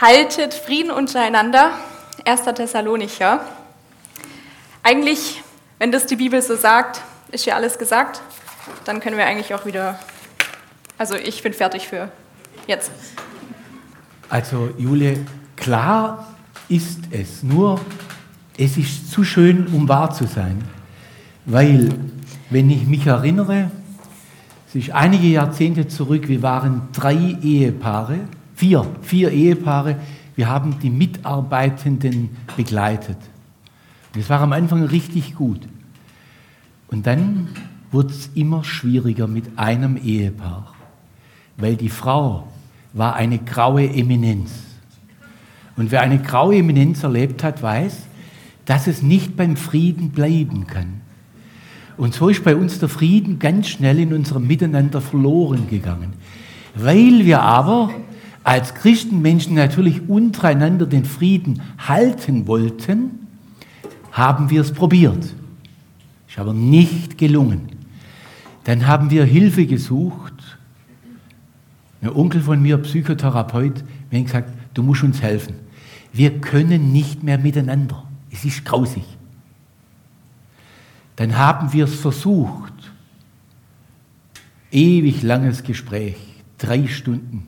Haltet Frieden untereinander, 1. Thessalonicher. Eigentlich, wenn das die Bibel so sagt, ist ja alles gesagt, dann können wir eigentlich auch wieder, also ich bin fertig für jetzt. Also Jule, klar ist es, nur es ist zu schön, um wahr zu sein, weil, wenn ich mich erinnere, es ist einige Jahrzehnte zurück, wir waren drei Ehepaare, vier, vier Ehepaare, wir haben die Mitarbeitenden begleitet. Und es war am Anfang richtig gut. Und dann wurde es immer schwieriger mit einem Ehepaar, weil die Frau war eine graue Eminenz. Und wer eine graue Eminenz erlebt hat, weiß, dass es nicht beim Frieden bleiben kann. Und so ist bei uns der Frieden ganz schnell in unserem Miteinander verloren gegangen. Weil wir aber als Christenmenschen natürlich untereinander den Frieden halten wollten, haben wir es probiert. Ist aber nicht gelungen. Dann haben wir Hilfe gesucht. Ein Onkel von mir, Psychotherapeut, mir hat gesagt, du musst uns helfen. Wir können nicht mehr miteinander. Es ist grausig. Dann haben wir es versucht. Ewig langes Gespräch, drei Stunden.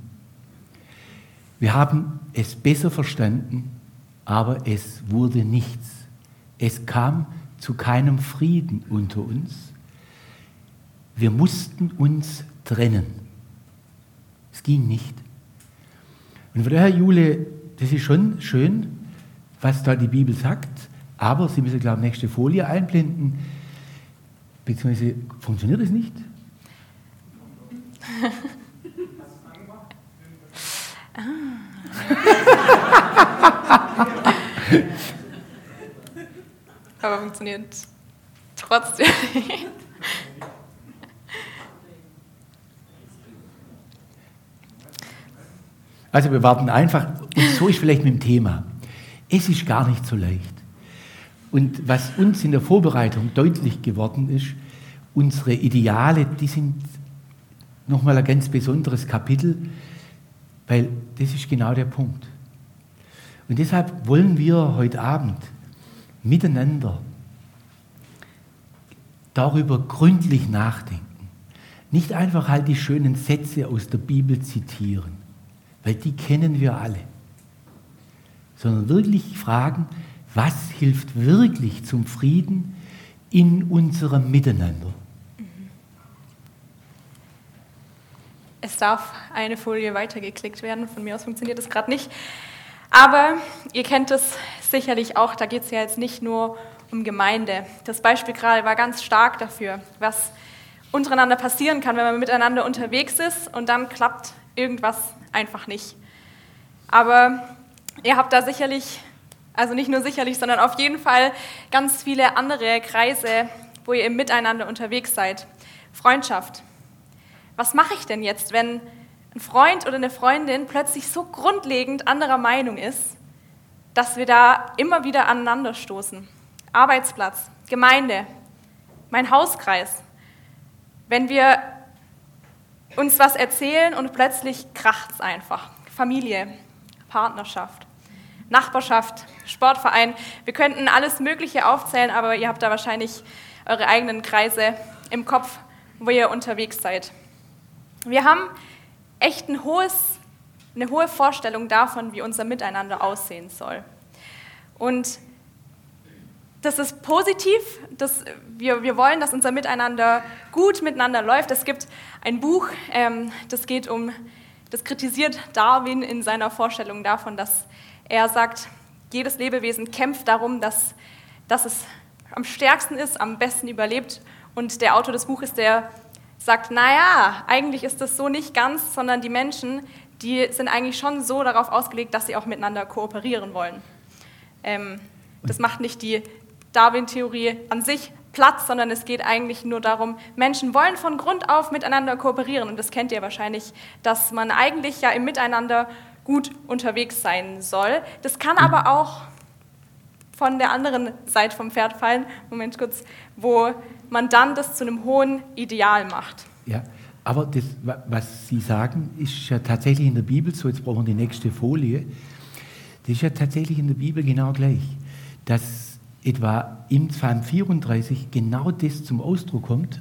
Wir haben es besser verstanden, aber es wurde nichts. Es kam zu keinem Frieden unter uns. Wir mussten uns trennen. Es ging nicht. Und von daher, Jule, das ist schon schön, was da die Bibel sagt, aber Sie müssen, glaube ich, nächste Folie einblenden, beziehungsweise funktioniert es nicht? Aber funktioniert trotzdem nicht. Also wir warten einfach, und so ist vielleicht mit dem Thema. Es ist gar nicht so leicht. Und was uns in der Vorbereitung deutlich geworden ist, unsere Ideale, die sind nochmal ein ganz besonderes Kapitel, weil das ist genau der Punkt. Und deshalb wollen wir heute Abend miteinander darüber gründlich nachdenken. Nicht einfach halt die schönen Sätze aus der Bibel zitieren, weil die kennen wir alle, sondern wirklich fragen, was hilft wirklich zum Frieden in unserem Miteinander. Es darf eine Folie weitergeklickt werden. Von mir aus funktioniert das gerade nicht. Aber ihr kennt es sicherlich auch, da geht es ja jetzt nicht nur um Gemeinde. Das Beispiel gerade war ganz stark dafür, was untereinander passieren kann, wenn man miteinander unterwegs ist und dann klappt irgendwas einfach nicht. Aber ihr habt da sicherlich, also nicht nur sicherlich, sondern auf jeden Fall ganz viele andere Kreise, wo ihr im Miteinander unterwegs seid. Freundschaft, was mache ich denn jetzt, wenn ein Freund oder eine Freundin plötzlich so grundlegend anderer Meinung ist, dass wir da immer wieder aneinander stoßen? Arbeitsplatz, Gemeinde, mein Hauskreis. Wenn wir uns was erzählen und plötzlich kracht es einfach. Familie, Partnerschaft, Nachbarschaft, Sportverein. Wir könnten alles Mögliche aufzählen, aber ihr habt da wahrscheinlich eure eigenen Kreise im Kopf, wo ihr unterwegs seid. Wir haben echt ein hohes, eine hohe Vorstellung davon, wie unser Miteinander aussehen soll. Und das ist positiv, dass wir, wir wollen, dass unser Miteinander gut miteinander läuft. Es gibt ein Buch, ähm, das geht um, das kritisiert Darwin in seiner Vorstellung davon, dass er sagt, jedes Lebewesen kämpft darum, dass, dass es am stärksten ist, am besten überlebt. Und der Autor des Buches, der sagt, naja, eigentlich ist das so nicht ganz, sondern die Menschen, die sind eigentlich schon so darauf ausgelegt, dass sie auch miteinander kooperieren wollen. Ähm, das macht nicht die Darwin-Theorie an sich Platz, sondern es geht eigentlich nur darum, Menschen wollen von Grund auf miteinander kooperieren. Und das kennt ihr wahrscheinlich, dass man eigentlich ja im Miteinander gut unterwegs sein soll. Das kann aber auch von der anderen Seite vom Pferd fallen, Moment kurz, wo man dann das zu einem hohen Ideal macht. Ja, aber das, was Sie sagen, ist ja tatsächlich in der Bibel so. Jetzt brauchen wir die nächste Folie. Das ist ja tatsächlich in der Bibel genau gleich, dass etwa im Psalm 34 genau das zum Ausdruck kommt,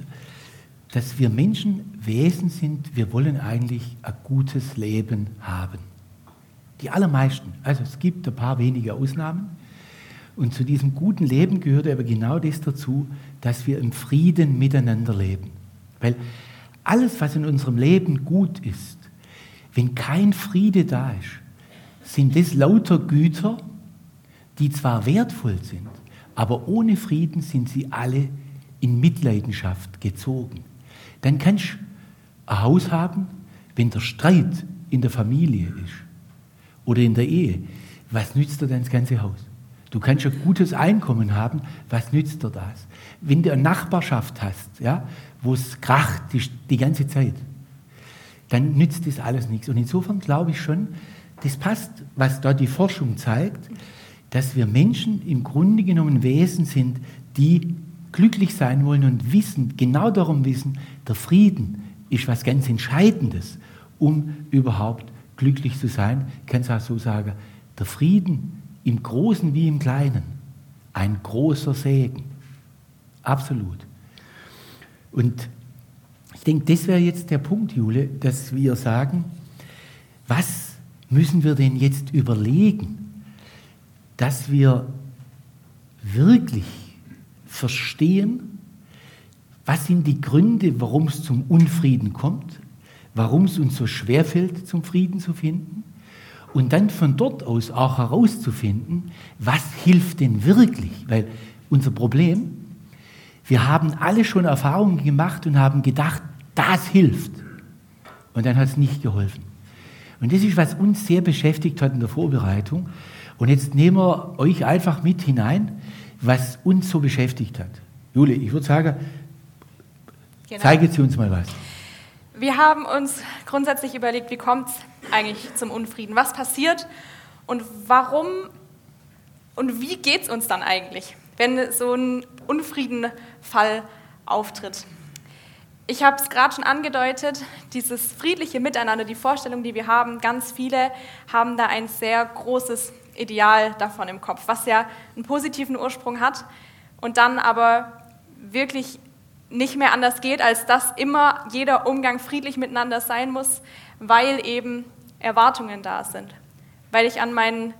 dass wir Menschen Wesen sind, wir wollen eigentlich ein gutes Leben haben. Die allermeisten. Also es gibt ein paar wenige Ausnahmen. Und zu diesem guten Leben gehört aber genau das dazu, dass wir im Frieden miteinander leben. Weil alles, was in unserem Leben gut ist, wenn kein Friede da ist, sind das lauter Güter, die zwar wertvoll sind, aber ohne Frieden sind sie alle in Mitleidenschaft gezogen. Dann kannst du ein Haus haben, wenn der Streit in der Familie ist oder in der Ehe. Was nützt dir dann das ganze Haus? Du kannst ein gutes Einkommen haben, was nützt dir das? Wenn du eine Nachbarschaft hast, ja, wo es kracht die, die ganze Zeit, dann nützt das alles nichts. Und insofern glaube ich schon, das passt, was da die Forschung zeigt, dass wir Menschen im Grunde genommen Wesen sind, die glücklich sein wollen und wissen, genau darum wissen, der Frieden ist was ganz Entscheidendes, um überhaupt glücklich zu sein. Ich kann es auch so sagen, der Frieden im Großen wie im Kleinen, ein großer Segen. Absolut. Und ich denke, das wäre jetzt der Punkt, Jule, dass wir sagen, was müssen wir denn jetzt überlegen, dass wir wirklich verstehen, was sind die Gründe, warum es zum Unfrieden kommt, warum es uns so schwerfällt, zum Frieden zu finden, und dann von dort aus auch herauszufinden, was hilft denn wirklich, weil unser Problem, wir haben alle schon Erfahrungen gemacht und haben gedacht, das hilft. Und dann hat es nicht geholfen. Und das ist, was uns sehr beschäftigt hat in der Vorbereitung. Und jetzt nehmen wir euch einfach mit hinein was uns so beschäftigt hat. Juli, ich würde sagen, genau. zeige Sie uns mal was. Wir haben uns grundsätzlich überlegt, wie kommt es eigentlich zum Unfrieden? Was passiert und warum und wie geht es uns dann eigentlich, wenn so ein Unfriedenfall auftritt? Ich habe es gerade schon angedeutet, dieses friedliche Miteinander, die Vorstellung, die wir haben, ganz viele haben da ein sehr großes Ideal davon im Kopf, was ja einen positiven Ursprung hat und dann aber wirklich nicht mehr anders geht, als dass immer jeder Umgang friedlich miteinander sein muss, weil eben Erwartungen da sind. Weil ich an meinen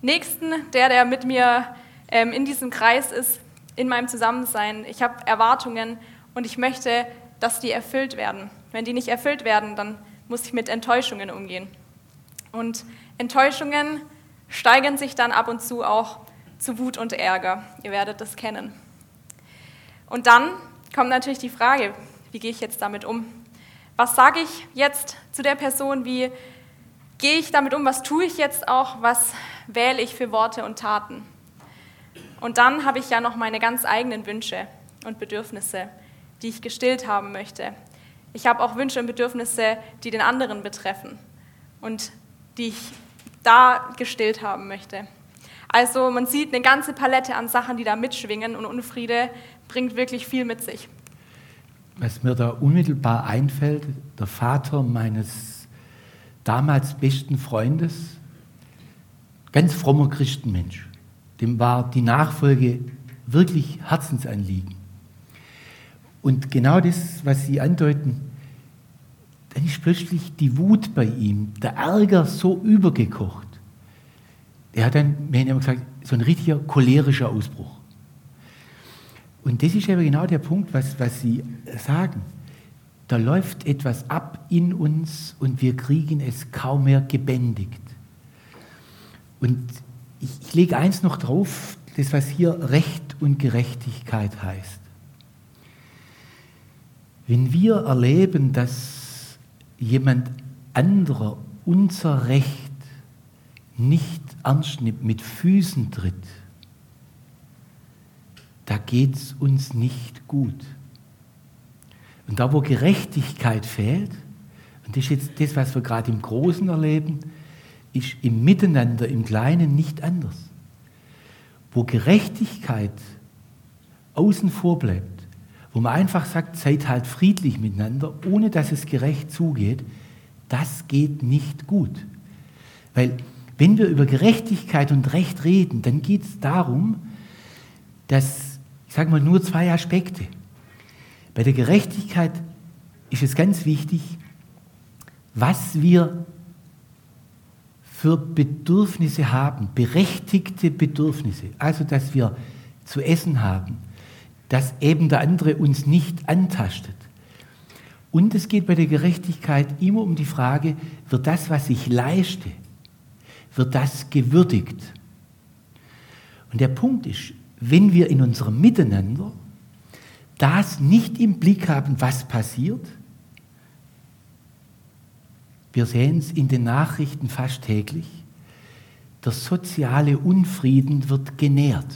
Nächsten, der, der mit mir ähm, in diesem Kreis ist, in meinem Zusammensein, ich habe Erwartungen und ich möchte, dass die erfüllt werden. Wenn die nicht erfüllt werden, dann muss ich mit Enttäuschungen umgehen. Und Enttäuschungen steigern sich dann ab und zu auch zu Wut und Ärger. Ihr werdet das kennen. Und dann kommt natürlich die Frage, wie gehe ich jetzt damit um? Was sage ich jetzt zu der Person? Wie gehe ich damit um? Was tue ich jetzt auch? Was wähle ich für Worte und Taten? Und dann habe ich ja noch meine ganz eigenen Wünsche und Bedürfnisse, die ich gestillt haben möchte. Ich habe auch Wünsche und Bedürfnisse, die den anderen betreffen und die ich da gestillt haben möchte. Also man sieht eine ganze Palette an Sachen, die da mitschwingen und Unfriede bringt wirklich viel mit sich. Was mir da unmittelbar einfällt, der Vater meines damals besten Freundes, ganz frommer Christenmensch, dem war die Nachfolge wirklich Herzensanliegen. Und genau das, was Sie andeuten, dann ist plötzlich die Wut bei ihm, der Ärger so übergekocht. Er hat dann, wir haben gesagt, so ein richtiger cholerischer Ausbruch. Und das ist aber genau der Punkt, was, was Sie sagen. Da läuft etwas ab in uns und wir kriegen es kaum mehr gebändigt. Und ich, ich lege eins noch drauf, das was hier Recht und Gerechtigkeit heißt. Wenn wir erleben, dass jemand anderer unser Recht nicht ernst nimmt, mit Füßen tritt, da geht es uns nicht gut. Und da, wo Gerechtigkeit fehlt, und das ist jetzt das, was wir gerade im Großen erleben, ist im Miteinander, im Kleinen nicht anders. Wo Gerechtigkeit außen vor bleibt, wo man einfach sagt, seid halt friedlich miteinander, ohne dass es gerecht zugeht, das geht nicht gut. Weil wenn wir über Gerechtigkeit und Recht reden, dann geht es darum, dass, ich sage mal, nur zwei Aspekte. Bei der Gerechtigkeit ist es ganz wichtig, was wir für Bedürfnisse haben, berechtigte Bedürfnisse, also dass wir zu essen haben, dass eben der andere uns nicht antastet. Und es geht bei der Gerechtigkeit immer um die Frage, wird das, was ich leiste, wird das gewürdigt? Und der Punkt ist, wenn wir in unserem Miteinander das nicht im Blick haben, was passiert, wir sehen es in den Nachrichten fast täglich, der soziale Unfrieden wird genährt,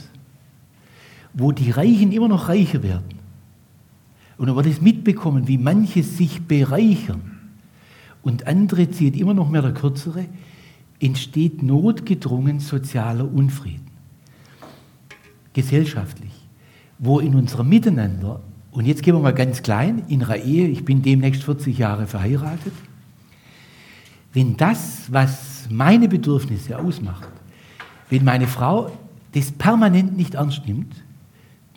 wo die Reichen immer noch reicher werden. Und dann wird es mitbekommen, wie manche sich bereichern und andere zieht immer noch mehr der Kürzere, entsteht notgedrungen sozialer Unfrieden. Gesellschaftlich, wo in unserem Miteinander, und jetzt gehen wir mal ganz klein, in einer Ehe, ich bin demnächst 40 Jahre verheiratet, wenn das, was meine Bedürfnisse ausmacht, wenn meine Frau das permanent nicht ernst nimmt,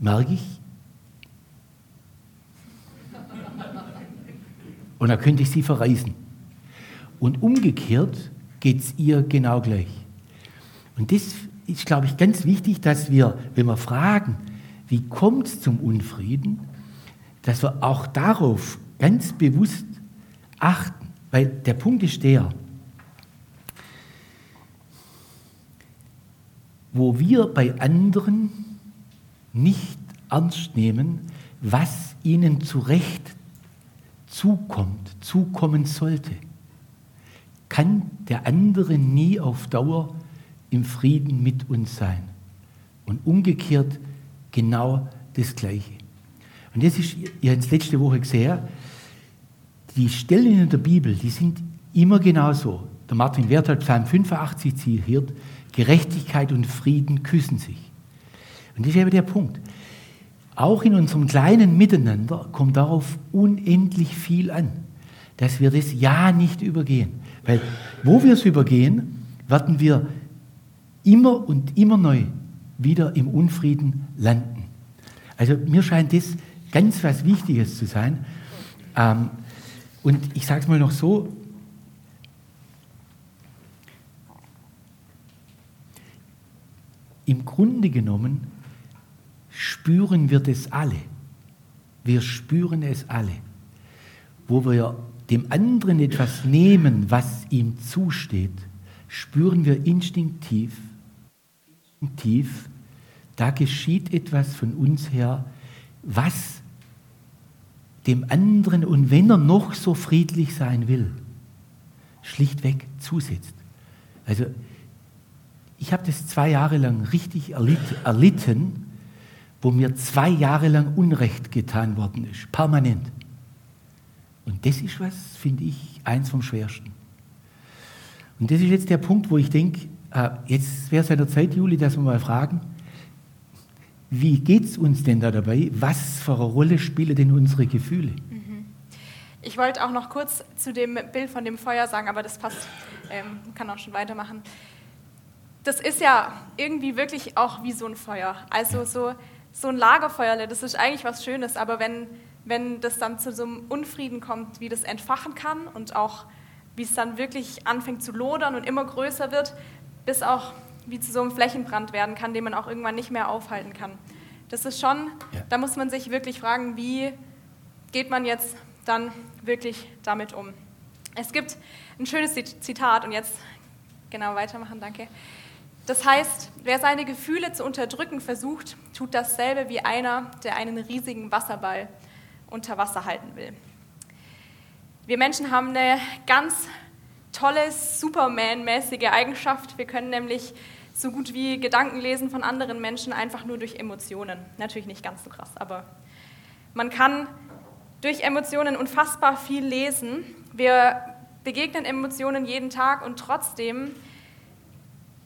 merke ich, und dann könnte ich sie verreisen. Und umgekehrt geht es ihr genau gleich. Und das ist, glaube ich, ganz wichtig, dass wir, wenn wir fragen, wie kommt es zum Unfrieden, dass wir auch darauf ganz bewusst achten. Weil der Punkt ist der, wo wir bei anderen nicht ernst nehmen, was ihnen zu Recht zukommt, zukommen sollte kann der andere nie auf Dauer im Frieden mit uns sein. Und umgekehrt genau das Gleiche. Und das ist, ihr habt es letzte Woche gesehen, die Stellen in der Bibel, die sind immer genau so. Der Martin Werthal, Psalm 85 zitiert, Gerechtigkeit und Frieden küssen sich. Und das ist eben der Punkt. Auch in unserem kleinen Miteinander kommt darauf unendlich viel an, dass wir das Ja nicht übergehen. Weil wo wir es übergehen, werden wir immer und immer neu wieder im Unfrieden landen. Also mir scheint das ganz was Wichtiges zu sein. Ähm, und ich sage es mal noch so, im Grunde genommen spüren wir das alle. Wir spüren es alle. Wo wir dem anderen etwas nehmen, was ihm zusteht, spüren wir instinktiv, instinktiv, da geschieht etwas von uns her, was dem anderen, und wenn er noch so friedlich sein will, schlichtweg zusetzt. Also ich habe das zwei Jahre lang richtig erlitten, wo mir zwei Jahre lang Unrecht getan worden ist, permanent. Und das ist was, finde ich, eins vom Schwersten. Und das ist jetzt der Punkt, wo ich denke, jetzt wäre es an der Zeit, Juli, dass wir mal fragen, wie geht es uns denn da dabei? Was für eine Rolle spielen denn unsere Gefühle? Mhm. Ich wollte auch noch kurz zu dem Bild von dem Feuer sagen, aber das passt, ähm, kann auch schon weitermachen. Das ist ja irgendwie wirklich auch wie so ein Feuer. Also so, so ein Lagerfeuerle, das ist eigentlich was Schönes, aber wenn wenn das dann zu so einem Unfrieden kommt, wie das entfachen kann und auch wie es dann wirklich anfängt zu lodern und immer größer wird, bis auch wie zu so einem Flächenbrand werden kann, den man auch irgendwann nicht mehr aufhalten kann. Das ist schon, ja. da muss man sich wirklich fragen, wie geht man jetzt dann wirklich damit um. Es gibt ein schönes Zitat und jetzt genau weitermachen, danke. Das heißt, wer seine Gefühle zu unterdrücken versucht, tut dasselbe wie einer, der einen riesigen Wasserball unter Wasser halten will. Wir Menschen haben eine ganz tolle Superman-mäßige Eigenschaft. Wir können nämlich so gut wie Gedanken lesen von anderen Menschen einfach nur durch Emotionen. Natürlich nicht ganz so krass, aber man kann durch Emotionen unfassbar viel lesen. Wir begegnen Emotionen jeden Tag und trotzdem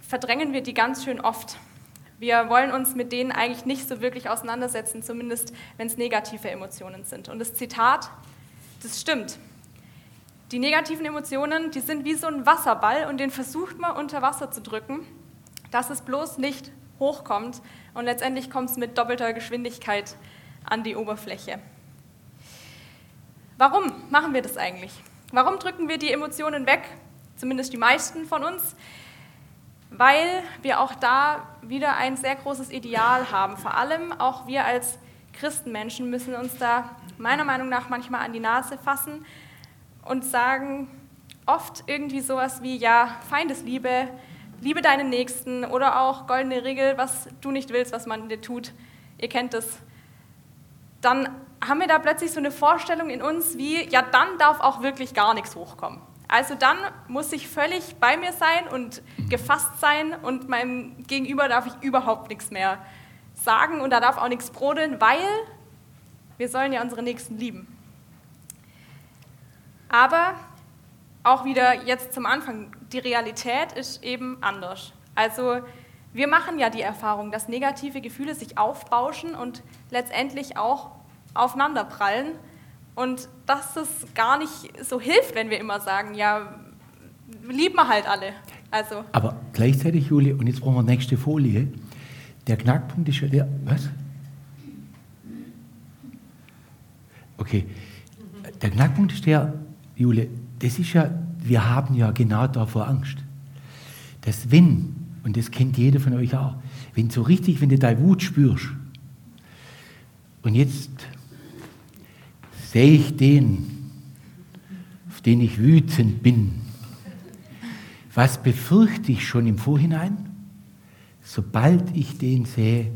verdrängen wir die ganz schön oft. Wir wollen uns mit denen eigentlich nicht so wirklich auseinandersetzen, zumindest wenn es negative Emotionen sind. Und das Zitat, das stimmt. Die negativen Emotionen, die sind wie so ein Wasserball und den versucht man unter Wasser zu drücken, dass es bloß nicht hochkommt und letztendlich kommt es mit doppelter Geschwindigkeit an die Oberfläche. Warum machen wir das eigentlich? Warum drücken wir die Emotionen weg? Zumindest die meisten von uns. Weil wir auch da wieder ein sehr großes Ideal haben. Vor allem auch wir als Christenmenschen müssen uns da meiner Meinung nach manchmal an die Nase fassen und sagen oft irgendwie sowas wie, ja, Feindesliebe, liebe deinen Nächsten oder auch goldene Regel, was du nicht willst, was man dir tut. Ihr kennt es. Dann haben wir da plötzlich so eine Vorstellung in uns wie, ja, dann darf auch wirklich gar nichts hochkommen. Also dann muss ich völlig bei mir sein und gefasst sein und meinem Gegenüber darf ich überhaupt nichts mehr sagen und da darf auch nichts brodeln, weil wir sollen ja unsere Nächsten lieben. Aber auch wieder jetzt zum Anfang, die Realität ist eben anders. Also wir machen ja die Erfahrung, dass negative Gefühle sich aufbauschen und letztendlich auch aufeinanderprallen und dass es gar nicht so hilft, wenn wir immer sagen, ja, lieben wir halt alle. Also. Aber gleichzeitig, Julie, und jetzt brauchen wir nächste Folie, der Knackpunkt ist ja der, was? Okay, der Knackpunkt ist der, Julie, das ist ja, wir haben ja genau davor Angst, dass wenn, und das kennt jeder von euch auch, wenn so richtig, wenn du deine Wut spürst, und jetzt sehe ich den, auf den ich wütend bin. Was befürchte ich schon im Vorhinein? Sobald ich den sehe,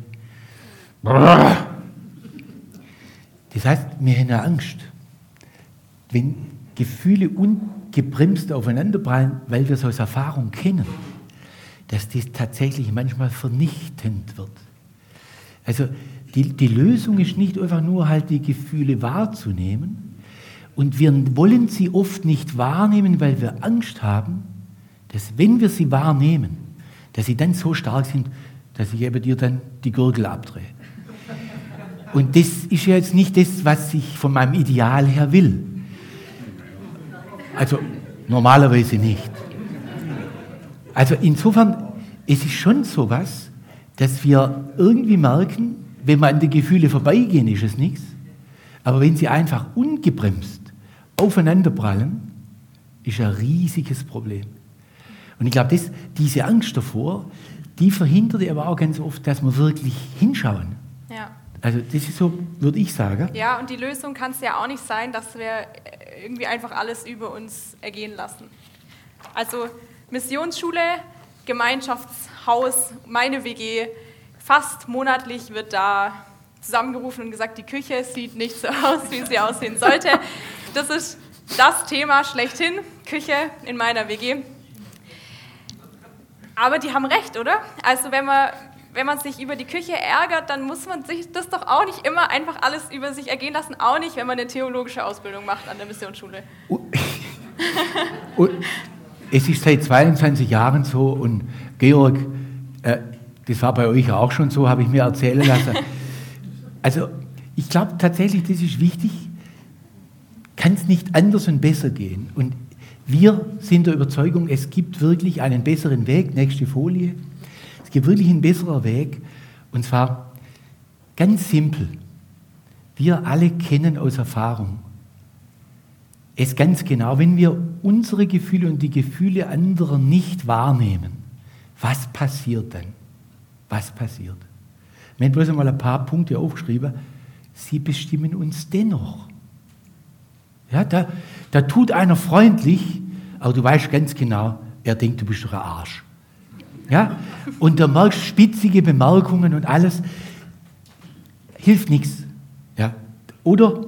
das heißt, wir haben Angst. Wenn Gefühle ungebremst aufeinanderprallen, weil wir es aus Erfahrung kennen, dass das tatsächlich manchmal vernichtend wird. Also die, die Lösung ist nicht einfach nur halt die Gefühle wahrzunehmen. Und wir wollen sie oft nicht wahrnehmen, weil wir Angst haben, dass wenn wir sie wahrnehmen, dass sie dann so stark sind, dass ich eben dir dann die Gurgel abdrehe. Und das ist ja jetzt nicht das, was ich von meinem Ideal her will. Also normalerweise nicht. Also insofern, es ist schon so was, dass wir irgendwie merken, wenn wir an die Gefühle vorbeigehen, ist es nichts. Aber wenn sie einfach ungebremst aufeinanderprallen, ist ein riesiges Problem. Und ich glaube, diese Angst davor, die verhindert aber auch ganz oft, dass wir wirklich hinschauen. Ja. Also das ist so, würde ich sagen. Ja, und die Lösung kann es ja auch nicht sein, dass wir irgendwie einfach alles über uns ergehen lassen. Also Missionsschule, Gemeinschaftshaus, meine WG, Fast monatlich wird da zusammengerufen und gesagt, die Küche sieht nicht so aus, wie sie aussehen sollte. Das ist das Thema schlechthin, Küche in meiner WG. Aber die haben recht, oder? Also wenn man, wenn man sich über die Küche ärgert, dann muss man sich das doch auch nicht immer einfach alles über sich ergehen lassen, auch nicht, wenn man eine theologische Ausbildung macht an der Missionsschule. es ist seit 22 Jahren so und Georg, äh, das war bei euch auch schon so, habe ich mir erzählen lassen. Also ich glaube tatsächlich, das ist wichtig. Kann es nicht anders und besser gehen? Und wir sind der Überzeugung, es gibt wirklich einen besseren Weg. Nächste Folie. Gibt wirklich einen besseren Weg. Und zwar ganz simpel. Wir alle kennen aus Erfahrung es ganz genau, wenn wir unsere Gefühle und die Gefühle anderer nicht wahrnehmen, was passiert dann? was passiert. Wir haben bloß einmal ein paar Punkte aufgeschrieben. Sie bestimmen uns dennoch. Ja, da, da tut einer freundlich, aber du weißt ganz genau, er denkt, du bist doch ein Arsch. Ja? Und du merkst spitzige Bemerkungen und alles. Hilft nichts. Ja? Oder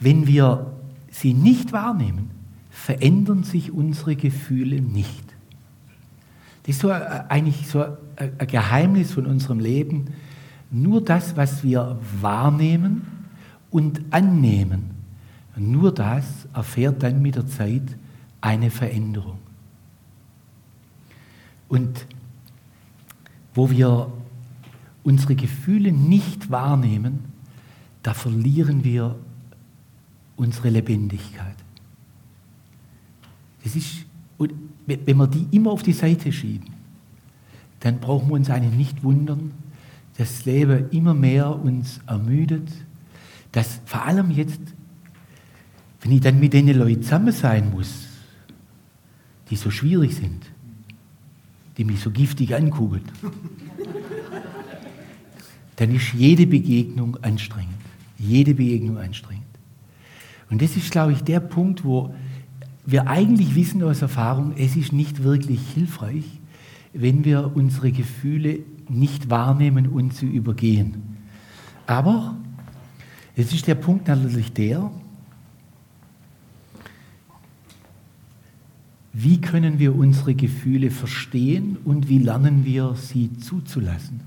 wenn wir sie nicht wahrnehmen, verändern sich unsere Gefühle nicht. Das ist so äh, eigentlich so ein Geheimnis von unserem Leben. Nur das, was wir wahrnehmen und annehmen, nur das erfährt dann mit der Zeit eine Veränderung. Und wo wir unsere Gefühle nicht wahrnehmen, da verlieren wir unsere Lebendigkeit. Das ist, wenn wir die immer auf die Seite schieben, dann brauchen wir uns eigentlich nicht wundern, dass das Leben immer mehr uns ermüdet, dass vor allem jetzt, wenn ich dann mit den Leuten zusammen sein muss, die so schwierig sind, die mich so giftig angucken, dann ist jede Begegnung anstrengend. Jede Begegnung anstrengend. Und das ist, glaube ich, der Punkt, wo wir eigentlich wissen aus Erfahrung, es ist nicht wirklich hilfreich, wenn wir unsere Gefühle nicht wahrnehmen und sie übergehen. Aber es ist der Punkt natürlich der, wie können wir unsere Gefühle verstehen und wie lernen wir sie zuzulassen.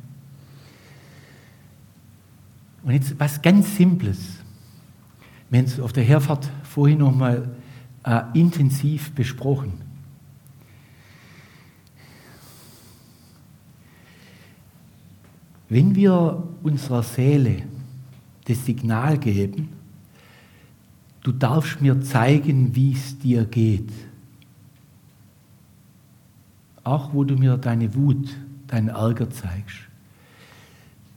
Und jetzt was ganz Simples. Wir haben es auf der Herfahrt vorhin nochmal äh, intensiv besprochen. Wenn wir unserer Seele das Signal geben, du darfst mir zeigen, wie es dir geht, auch wo du mir deine Wut, deinen Ärger zeigst,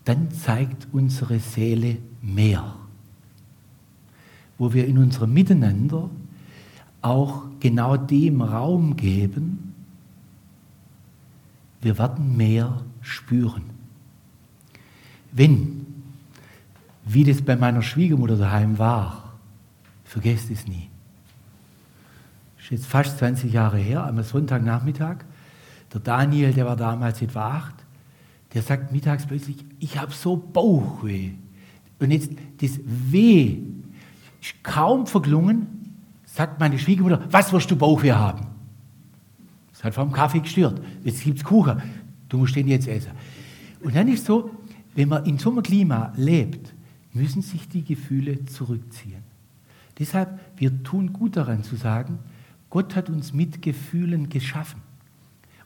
dann zeigt unsere Seele mehr. Wo wir in unserem Miteinander auch genau dem Raum geben, wir werden mehr spüren. Wenn, wie das bei meiner Schwiegermutter daheim war, vergesst es nie. Ist jetzt fast 20 Jahre her, am Sonntagnachmittag. Der Daniel, der war damals etwa acht, der sagt mittags plötzlich, ich habe so Bauchweh. Und jetzt das Weh ist kaum verklungen, sagt meine Schwiegermutter, was wirst du Bauchweh haben? Das hat vom Kaffee gestört. Jetzt gibt es Kuchen. Du musst den jetzt essen. Und dann ist so, wenn man in so einem Klima lebt, müssen sich die Gefühle zurückziehen. Deshalb, wir tun gut daran zu sagen, Gott hat uns mit Gefühlen geschaffen.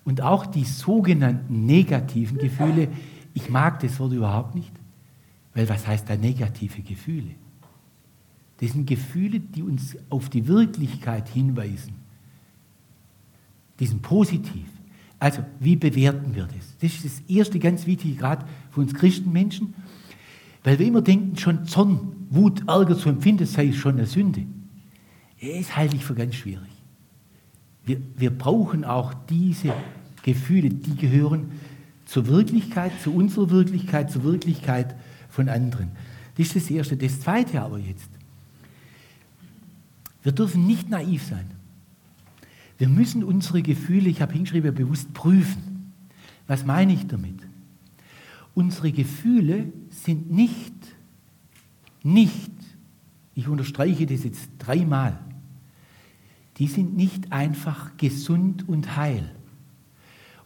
Und auch die sogenannten negativen Gefühle, ich mag das Wort überhaupt nicht, weil was heißt da negative Gefühle? Das sind Gefühle, die uns auf die Wirklichkeit hinweisen. Die sind positiv. Also, wie bewerten wir das? Das ist das erste ganz wichtige, gerade für uns Christenmenschen, weil wir immer denken, schon Zorn, Wut, Ärger zu empfinden, sei schon eine Sünde. Das halte ich für ganz schwierig. Wir, wir brauchen auch diese Gefühle, die gehören zur Wirklichkeit, zu unserer Wirklichkeit, zur Wirklichkeit von anderen. Das ist das Erste. Das Zweite aber jetzt. Wir dürfen nicht naiv sein. Wir müssen unsere Gefühle, ich habe hingeschrieben, bewusst prüfen. Was meine ich damit? Unsere Gefühle sind nicht, nicht, ich unterstreiche das jetzt dreimal, die sind nicht einfach gesund und heil.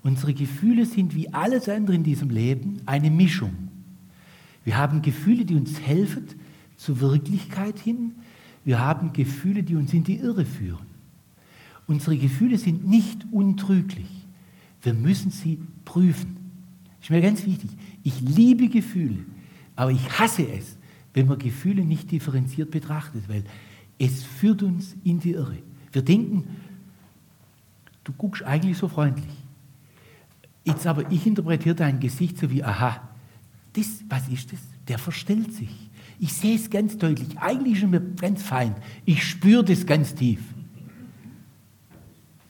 Unsere Gefühle sind wie alles andere in diesem Leben eine Mischung. Wir haben Gefühle, die uns helfen zur Wirklichkeit hin. Wir haben Gefühle, die uns in die Irre führen. Unsere Gefühle sind nicht untrüglich. Wir müssen sie prüfen. Ist mir ganz wichtig. Ich liebe Gefühle, aber ich hasse es, wenn man Gefühle nicht differenziert betrachtet, weil es führt uns in die Irre. Wir denken, du guckst eigentlich so freundlich. Jetzt aber, ich interpretiere dein Gesicht so wie, aha, das, was ist das? Der verstellt sich. Ich sehe es ganz deutlich. Eigentlich ist er mir ganz fein. Ich spüre das ganz tief.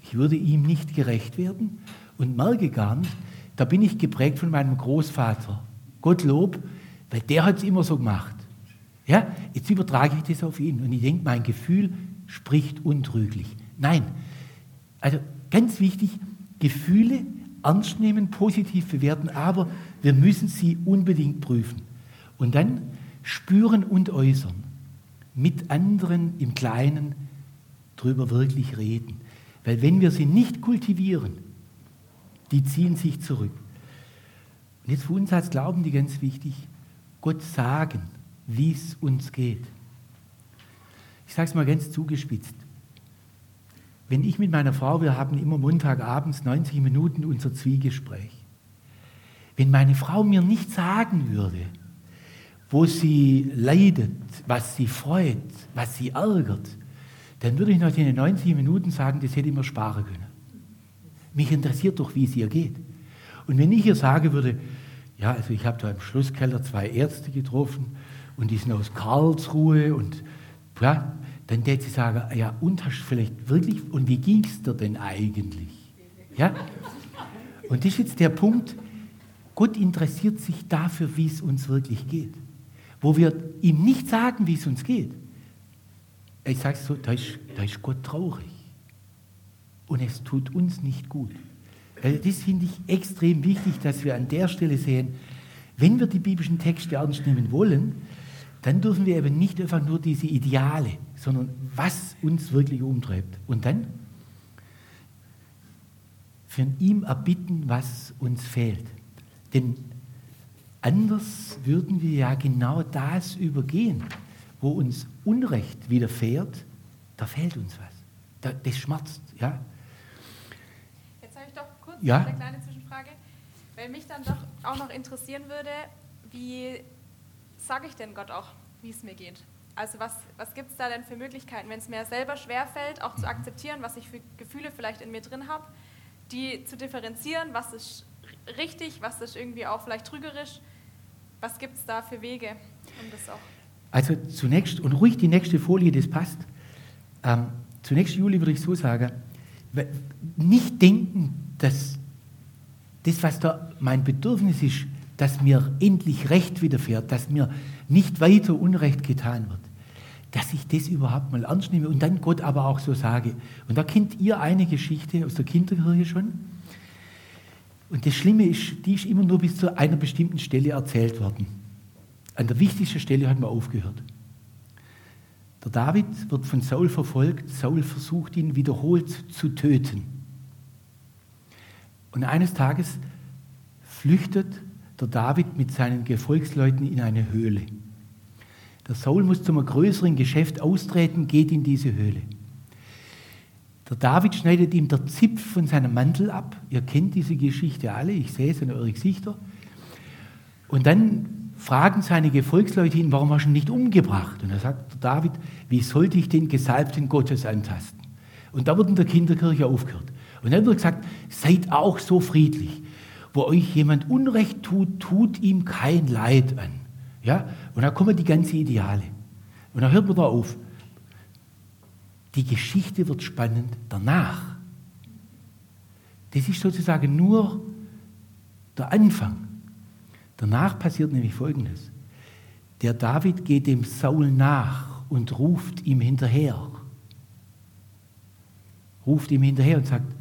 Ich würde ihm nicht gerecht werden und merke gar nicht, da bin ich geprägt von meinem Großvater. Gottlob, weil der hat es immer so gemacht. Ja, jetzt übertrage ich das auf ihn und ich denke, mein Gefühl spricht untrüglich. Nein, also ganz wichtig, Gefühle ernst nehmen, positiv bewerten, aber wir müssen sie unbedingt prüfen. Und dann spüren und äußern, mit anderen im Kleinen drüber wirklich reden. Weil wenn wir sie nicht kultivieren, die ziehen sich zurück. Und jetzt für uns als Glauben die ganz wichtig, Gott sagen, wie es uns geht. Ich sage es mal ganz zugespitzt. Wenn ich mit meiner Frau, wir haben immer Montagabends 90 Minuten unser Zwiegespräch. Wenn meine Frau mir nicht sagen würde, wo sie leidet, was sie freut, was sie ärgert, dann würde ich nach den 90 Minuten sagen, das hätte ich mir sparen können. Mich interessiert doch, wie es ihr geht. Und wenn ich ihr sagen würde, ja, also ich habe da im Schlusskeller zwei Ärzte getroffen und die sind aus Karlsruhe und ja, dann hätte sie sagen, ja, und hast vielleicht wirklich, und wie ging es dir denn eigentlich? Ja? Und das ist jetzt der Punkt, Gott interessiert sich dafür, wie es uns wirklich geht. Wo wir ihm nicht sagen, wie es uns geht. Ich sage es so, da ist, da ist Gott traurig. Und es tut uns nicht gut. Also das finde ich extrem wichtig, dass wir an der Stelle sehen, wenn wir die biblischen Texte ernst nehmen wollen, dann dürfen wir eben nicht einfach nur diese Ideale, sondern was uns wirklich umtreibt. Und dann von ihm erbitten, was uns fehlt. Denn anders würden wir ja genau das übergehen, wo uns Unrecht widerfährt, da fehlt uns was. das schmerzt, ja. Jetzt habe ich doch kurz ja? eine kleine Zwischenfrage, weil mich dann doch auch noch interessieren würde, wie sage ich denn Gott auch, wie es mir geht? Also was, was gibt es da denn für Möglichkeiten, wenn es mir selber schwerfällt, auch zu mhm. akzeptieren, was ich für Gefühle vielleicht in mir drin habe, die zu differenzieren, was ist richtig, was ist irgendwie auch vielleicht trügerisch, was gibt es da für Wege, um das auch... Also zunächst, und ruhig die nächste Folie, das passt. Ähm, zunächst, Juli, würde ich so sagen, nicht denken, dass das, was da mein Bedürfnis ist, dass mir endlich Recht widerfährt, dass mir nicht weiter Unrecht getan wird, dass ich das überhaupt mal ernst nehme und dann Gott aber auch so sage. Und da kennt ihr eine Geschichte aus der Kinderkirche schon. Und das Schlimme ist, die ist immer nur bis zu einer bestimmten Stelle erzählt worden. An der wichtigsten Stelle hat man aufgehört. Der David wird von Saul verfolgt. Saul versucht ihn wiederholt zu töten. Und eines Tages flüchtet der David mit seinen Gefolgsleuten in eine Höhle. Der Saul muss zum größeren Geschäft austreten, geht in diese Höhle. Der David schneidet ihm der Zipf von seinem Mantel ab. Ihr kennt diese Geschichte alle, ich sehe es an euren Gesichter. Und dann fragen seine Gefolgsleute ihn, warum hast du ihn nicht umgebracht? Und er sagt, der David, wie sollte ich den Gesalbten Gottes antasten? Und da wird in der Kinderkirche aufgehört. Und dann wird gesagt, seid auch so friedlich wo euch jemand Unrecht tut, tut ihm kein Leid an. Ja? Und da kommen die ganzen Ideale. Und da hört man da auf. Die Geschichte wird spannend danach. Das ist sozusagen nur der Anfang. Danach passiert nämlich Folgendes. Der David geht dem Saul nach und ruft ihm hinterher. Ruft ihm hinterher und sagt,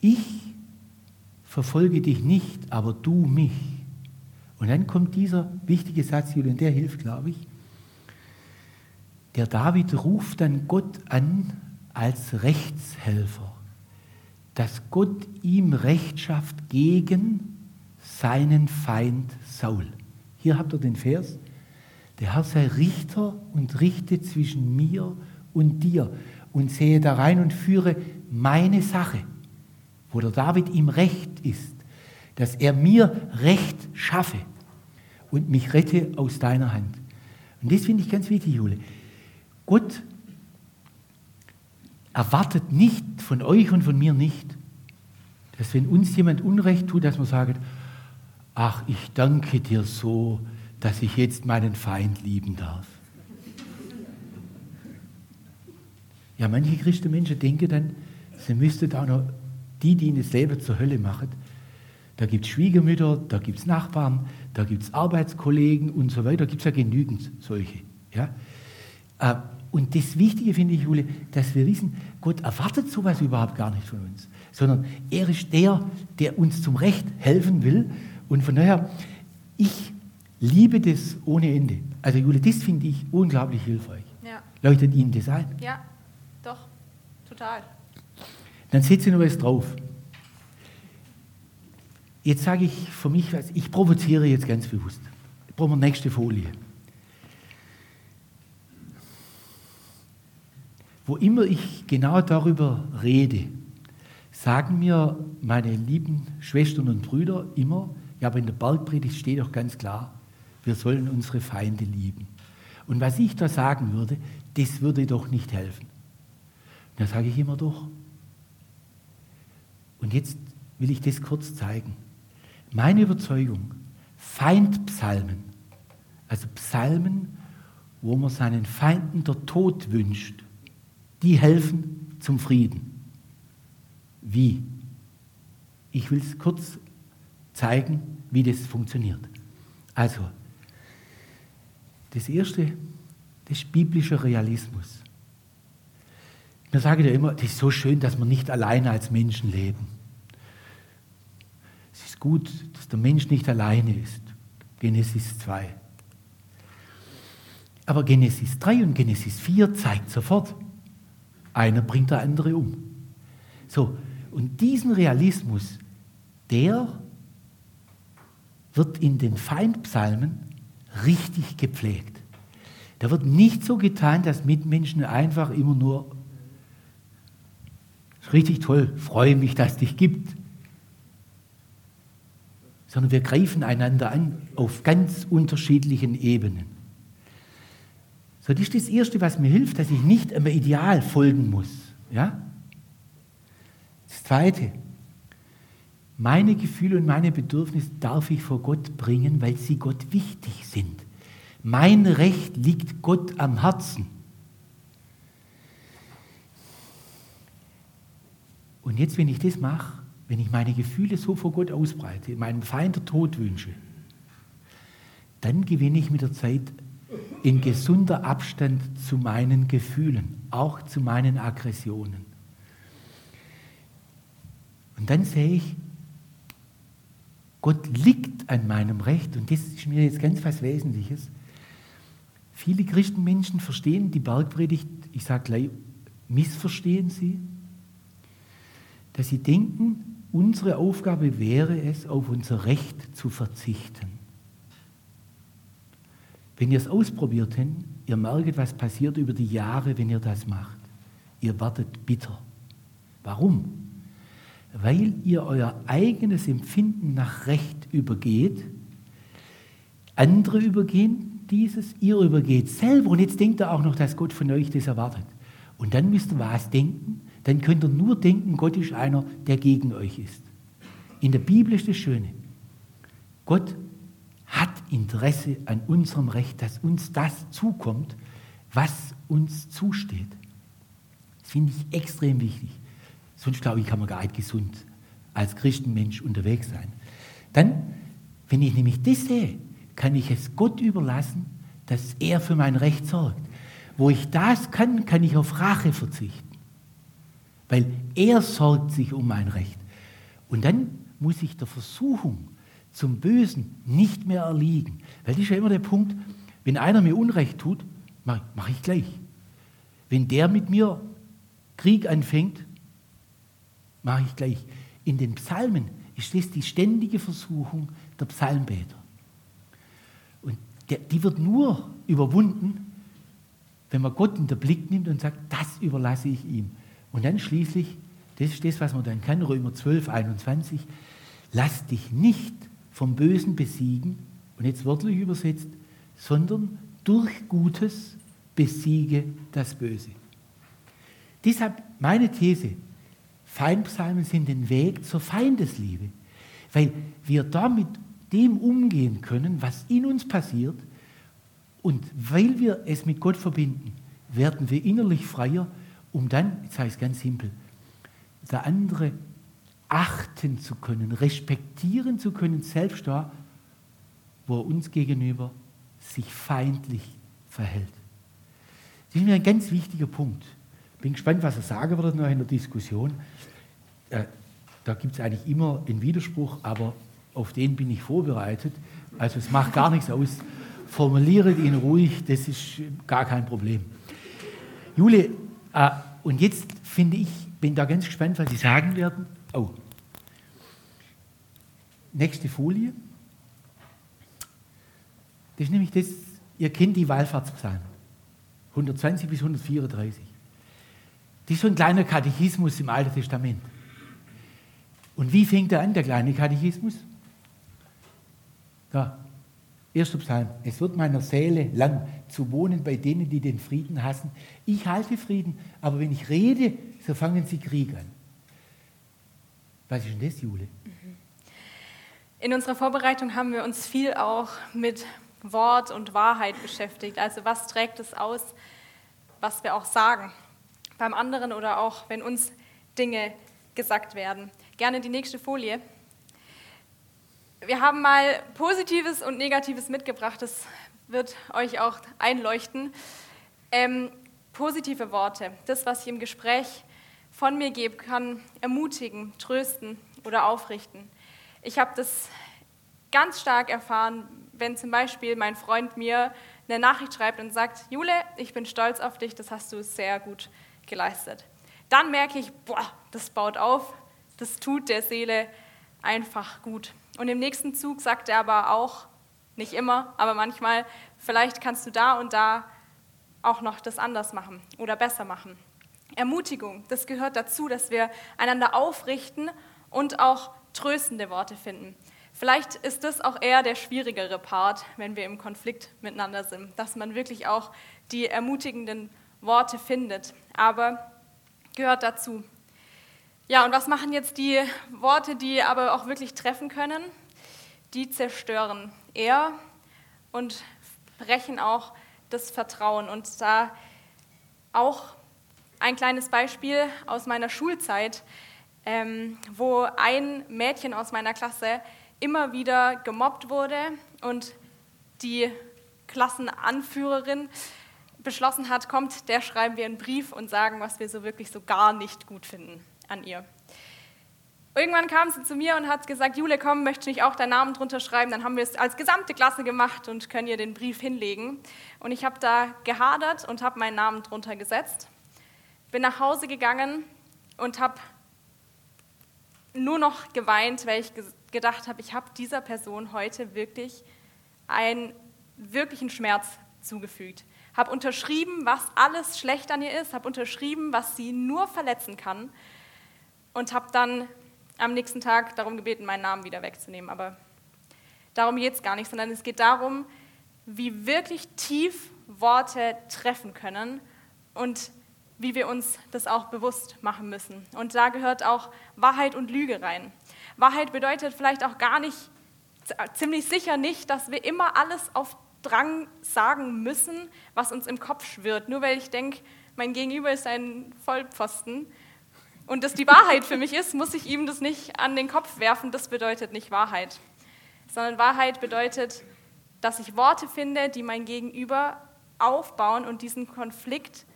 ich verfolge dich nicht, aber du mich. Und dann kommt dieser wichtige Satz, und der hilft, glaube ich. Der David ruft dann Gott an als Rechtshelfer, dass Gott ihm Recht schafft gegen seinen Feind Saul. Hier habt ihr den Vers. Der Herr sei Richter und richte zwischen mir und dir und sehe da rein und führe meine Sache wo der David ihm recht ist, dass er mir Recht schaffe und mich rette aus deiner Hand. Und das finde ich ganz wichtig, Jule. Gott erwartet nicht von euch und von mir nicht, dass wenn uns jemand Unrecht tut, dass man sagt, ach, ich danke dir so, dass ich jetzt meinen Feind lieben darf. Ja, manche Christenmenschen denken dann, sie müssten auch noch die, die ihn selber zur Hölle machen. Da gibt es Schwiegermütter, da gibt es Nachbarn, da gibt es Arbeitskollegen und so weiter. Da gibt es ja genügend solche. Ja? Äh, und das Wichtige finde ich, Jule, dass wir wissen, Gott erwartet sowas überhaupt gar nicht von uns, sondern er ist der, der uns zum Recht helfen will. Und von daher, ich liebe das ohne Ende. Also Jule, das finde ich unglaublich hilfreich. Ja. Leuchtet Ihnen das ein? Ja, doch, total. Dann setze ich noch was drauf. Jetzt sage ich für mich, ich provoziere jetzt ganz bewusst. Brauchen wir nächste Folie. Wo immer ich genau darüber rede, sagen mir meine lieben Schwestern und Brüder immer, ja, aber in der Bergpredigt steht doch ganz klar, wir sollen unsere Feinde lieben. Und was ich da sagen würde, das würde doch nicht helfen. Da sage ich immer doch. Und jetzt will ich das kurz zeigen. Meine Überzeugung, Feindpsalmen, also Psalmen, wo man seinen Feinden der Tod wünscht, die helfen zum Frieden. Wie? Ich will es kurz zeigen, wie das funktioniert. Also, das erste, das ist biblischer Realismus. Mir sage ja immer, das ist so schön, dass wir nicht alleine als Menschen leben. Es ist gut, dass der Mensch nicht alleine ist. Genesis 2. Aber Genesis 3 und Genesis 4 zeigt sofort, einer bringt der andere um. So, und diesen Realismus, der wird in den Feindpsalmen richtig gepflegt. Da wird nicht so getan, dass Mitmenschen einfach immer nur richtig toll, freue mich, dass es dich gibt, sondern wir greifen einander an auf ganz unterschiedlichen Ebenen. So, das ist das Erste, was mir hilft, dass ich nicht einem Ideal folgen muss. Ja? Das Zweite, meine Gefühle und meine Bedürfnisse darf ich vor Gott bringen, weil sie Gott wichtig sind. Mein Recht liegt Gott am Herzen. Und jetzt, wenn ich das mache, wenn ich meine Gefühle so vor Gott ausbreite, meinem Feind der Tod wünsche, dann gewinne ich mit der Zeit in gesunder Abstand zu meinen Gefühlen, auch zu meinen Aggressionen. Und dann sehe ich, Gott liegt an meinem Recht und das ist mir jetzt ganz was Wesentliches. Viele Christenmenschen verstehen die Bergpredigt, ich sage gleich, missverstehen sie, dass sie denken, unsere Aufgabe wäre es, auf unser Recht zu verzichten. Wenn ihr es ausprobiert habt, ihr merkt, was passiert über die Jahre, wenn ihr das macht. Ihr werdet bitter. Warum? Weil ihr euer eigenes Empfinden nach Recht übergeht, andere übergehen dieses, ihr übergeht selber und jetzt denkt ihr auch noch, dass Gott von euch das erwartet. Und dann müsst ihr was denken? Dann könnt ihr nur denken, Gott ist einer, der gegen euch ist. In der Bibel ist das Schöne. Gott hat Interesse an unserem Recht, dass uns das zukommt, was uns zusteht. Das finde ich extrem wichtig. Sonst glaube ich, kann man gar nicht gesund als Christenmensch unterwegs sein. Dann, wenn ich nämlich das sehe, kann ich es Gott überlassen, dass er für mein Recht sorgt. Wo ich das kann, kann ich auf Rache verzichten. Weil er sorgt sich um mein Recht. Und dann muss ich der Versuchung zum Bösen nicht mehr erliegen. Weil das ist ja immer der Punkt, wenn einer mir Unrecht tut, mache mach ich gleich. Wenn der mit mir Krieg anfängt, mache ich gleich. In den Psalmen ist das die ständige Versuchung der Psalmbeter. Und der, die wird nur überwunden, wenn man Gott in den Blick nimmt und sagt, das überlasse ich ihm. Und dann schließlich, das ist das, was man dann kann, Römer 12, 21, lass dich nicht vom Bösen besiegen, und jetzt wörtlich übersetzt, sondern durch Gutes besiege das Böse. Deshalb meine These, Feindpsalmen sind den Weg zur Feindesliebe, weil wir damit dem umgehen können, was in uns passiert, und weil wir es mit Gott verbinden, werden wir innerlich freier, um dann, jetzt sage ich es ganz simpel, der andere achten zu können, respektieren zu können, selbst da, wo er uns gegenüber sich feindlich verhält. Das ist mir ein ganz wichtiger Punkt. Bin gespannt, was er sagen wird noch in der Diskussion. Äh, da gibt es eigentlich immer einen Widerspruch, aber auf den bin ich vorbereitet. Also es macht gar nichts aus. Formuliere ihn ruhig, das ist gar kein Problem. Jule, äh, und jetzt finde ich, bin da ganz gespannt, was Sie sagen werden. Oh. Nächste Folie. Das ist nämlich das, ihr kennt die Wallfahrtspsalmen. 120 bis 134. Das ist so ein kleiner Katechismus im Alten Testament. Und wie fängt er an, der kleine Katechismus? Da. Erster Psalm. Es wird meiner Seele lang zu wohnen bei denen, die den Frieden hassen. Ich halte Frieden, aber wenn ich rede, so fangen sie Krieg an. Was ist denn das, Jule? In unserer Vorbereitung haben wir uns viel auch mit Wort und Wahrheit beschäftigt. Also was trägt es aus, was wir auch sagen beim anderen oder auch wenn uns Dinge gesagt werden. Gerne die nächste Folie. Wir haben mal Positives und Negatives mitgebracht. Das wird euch auch einleuchten. Ähm, positive Worte, das, was ich im Gespräch von mir gebe, kann ermutigen, trösten oder aufrichten. Ich habe das ganz stark erfahren, wenn zum Beispiel mein Freund mir eine Nachricht schreibt und sagt, Jule, ich bin stolz auf dich, das hast du sehr gut geleistet. Dann merke ich, boah, das baut auf, das tut der Seele einfach gut. Und im nächsten Zug sagt er aber auch, nicht immer, aber manchmal, vielleicht kannst du da und da auch noch das anders machen oder besser machen. Ermutigung, das gehört dazu, dass wir einander aufrichten und auch tröstende Worte finden. Vielleicht ist das auch eher der schwierigere Part, wenn wir im Konflikt miteinander sind, dass man wirklich auch die ermutigenden Worte findet. Aber gehört dazu. Ja, und was machen jetzt die Worte, die aber auch wirklich treffen können? Die zerstören eher und brechen auch das Vertrauen. Und da auch ein kleines Beispiel aus meiner Schulzeit, ähm, wo ein Mädchen aus meiner Klasse immer wieder gemobbt wurde und die Klassenanführerin beschlossen hat, kommt, der schreiben wir einen Brief und sagen, was wir so wirklich so gar nicht gut finden an ihr. Irgendwann kam sie zu mir und hat gesagt, Jule, komm, möchtest du nicht auch deinen Namen drunter schreiben? Dann haben wir es als gesamte Klasse gemacht und können ihr den Brief hinlegen. Und ich habe da gehadert und habe meinen Namen drunter gesetzt. Bin nach Hause gegangen und habe nur noch geweint, weil ich gedacht habe, ich habe dieser Person heute wirklich einen wirklichen Schmerz zugefügt. Habe unterschrieben, was alles schlecht an ihr ist, habe unterschrieben, was sie nur verletzen kann und habe dann am nächsten Tag darum gebeten, meinen Namen wieder wegzunehmen. Aber darum geht es gar nicht, sondern es geht darum, wie wirklich tief Worte treffen können und wie wir uns das auch bewusst machen müssen. Und da gehört auch Wahrheit und Lüge rein. Wahrheit bedeutet vielleicht auch gar nicht, ziemlich sicher nicht, dass wir immer alles auf Drang sagen müssen, was uns im Kopf schwirrt. Nur weil ich denke, mein Gegenüber ist ein Vollpfosten und das die Wahrheit für mich ist, muss ich ihm das nicht an den Kopf werfen. Das bedeutet nicht Wahrheit. Sondern Wahrheit bedeutet, dass ich Worte finde, die mein Gegenüber aufbauen und diesen Konflikt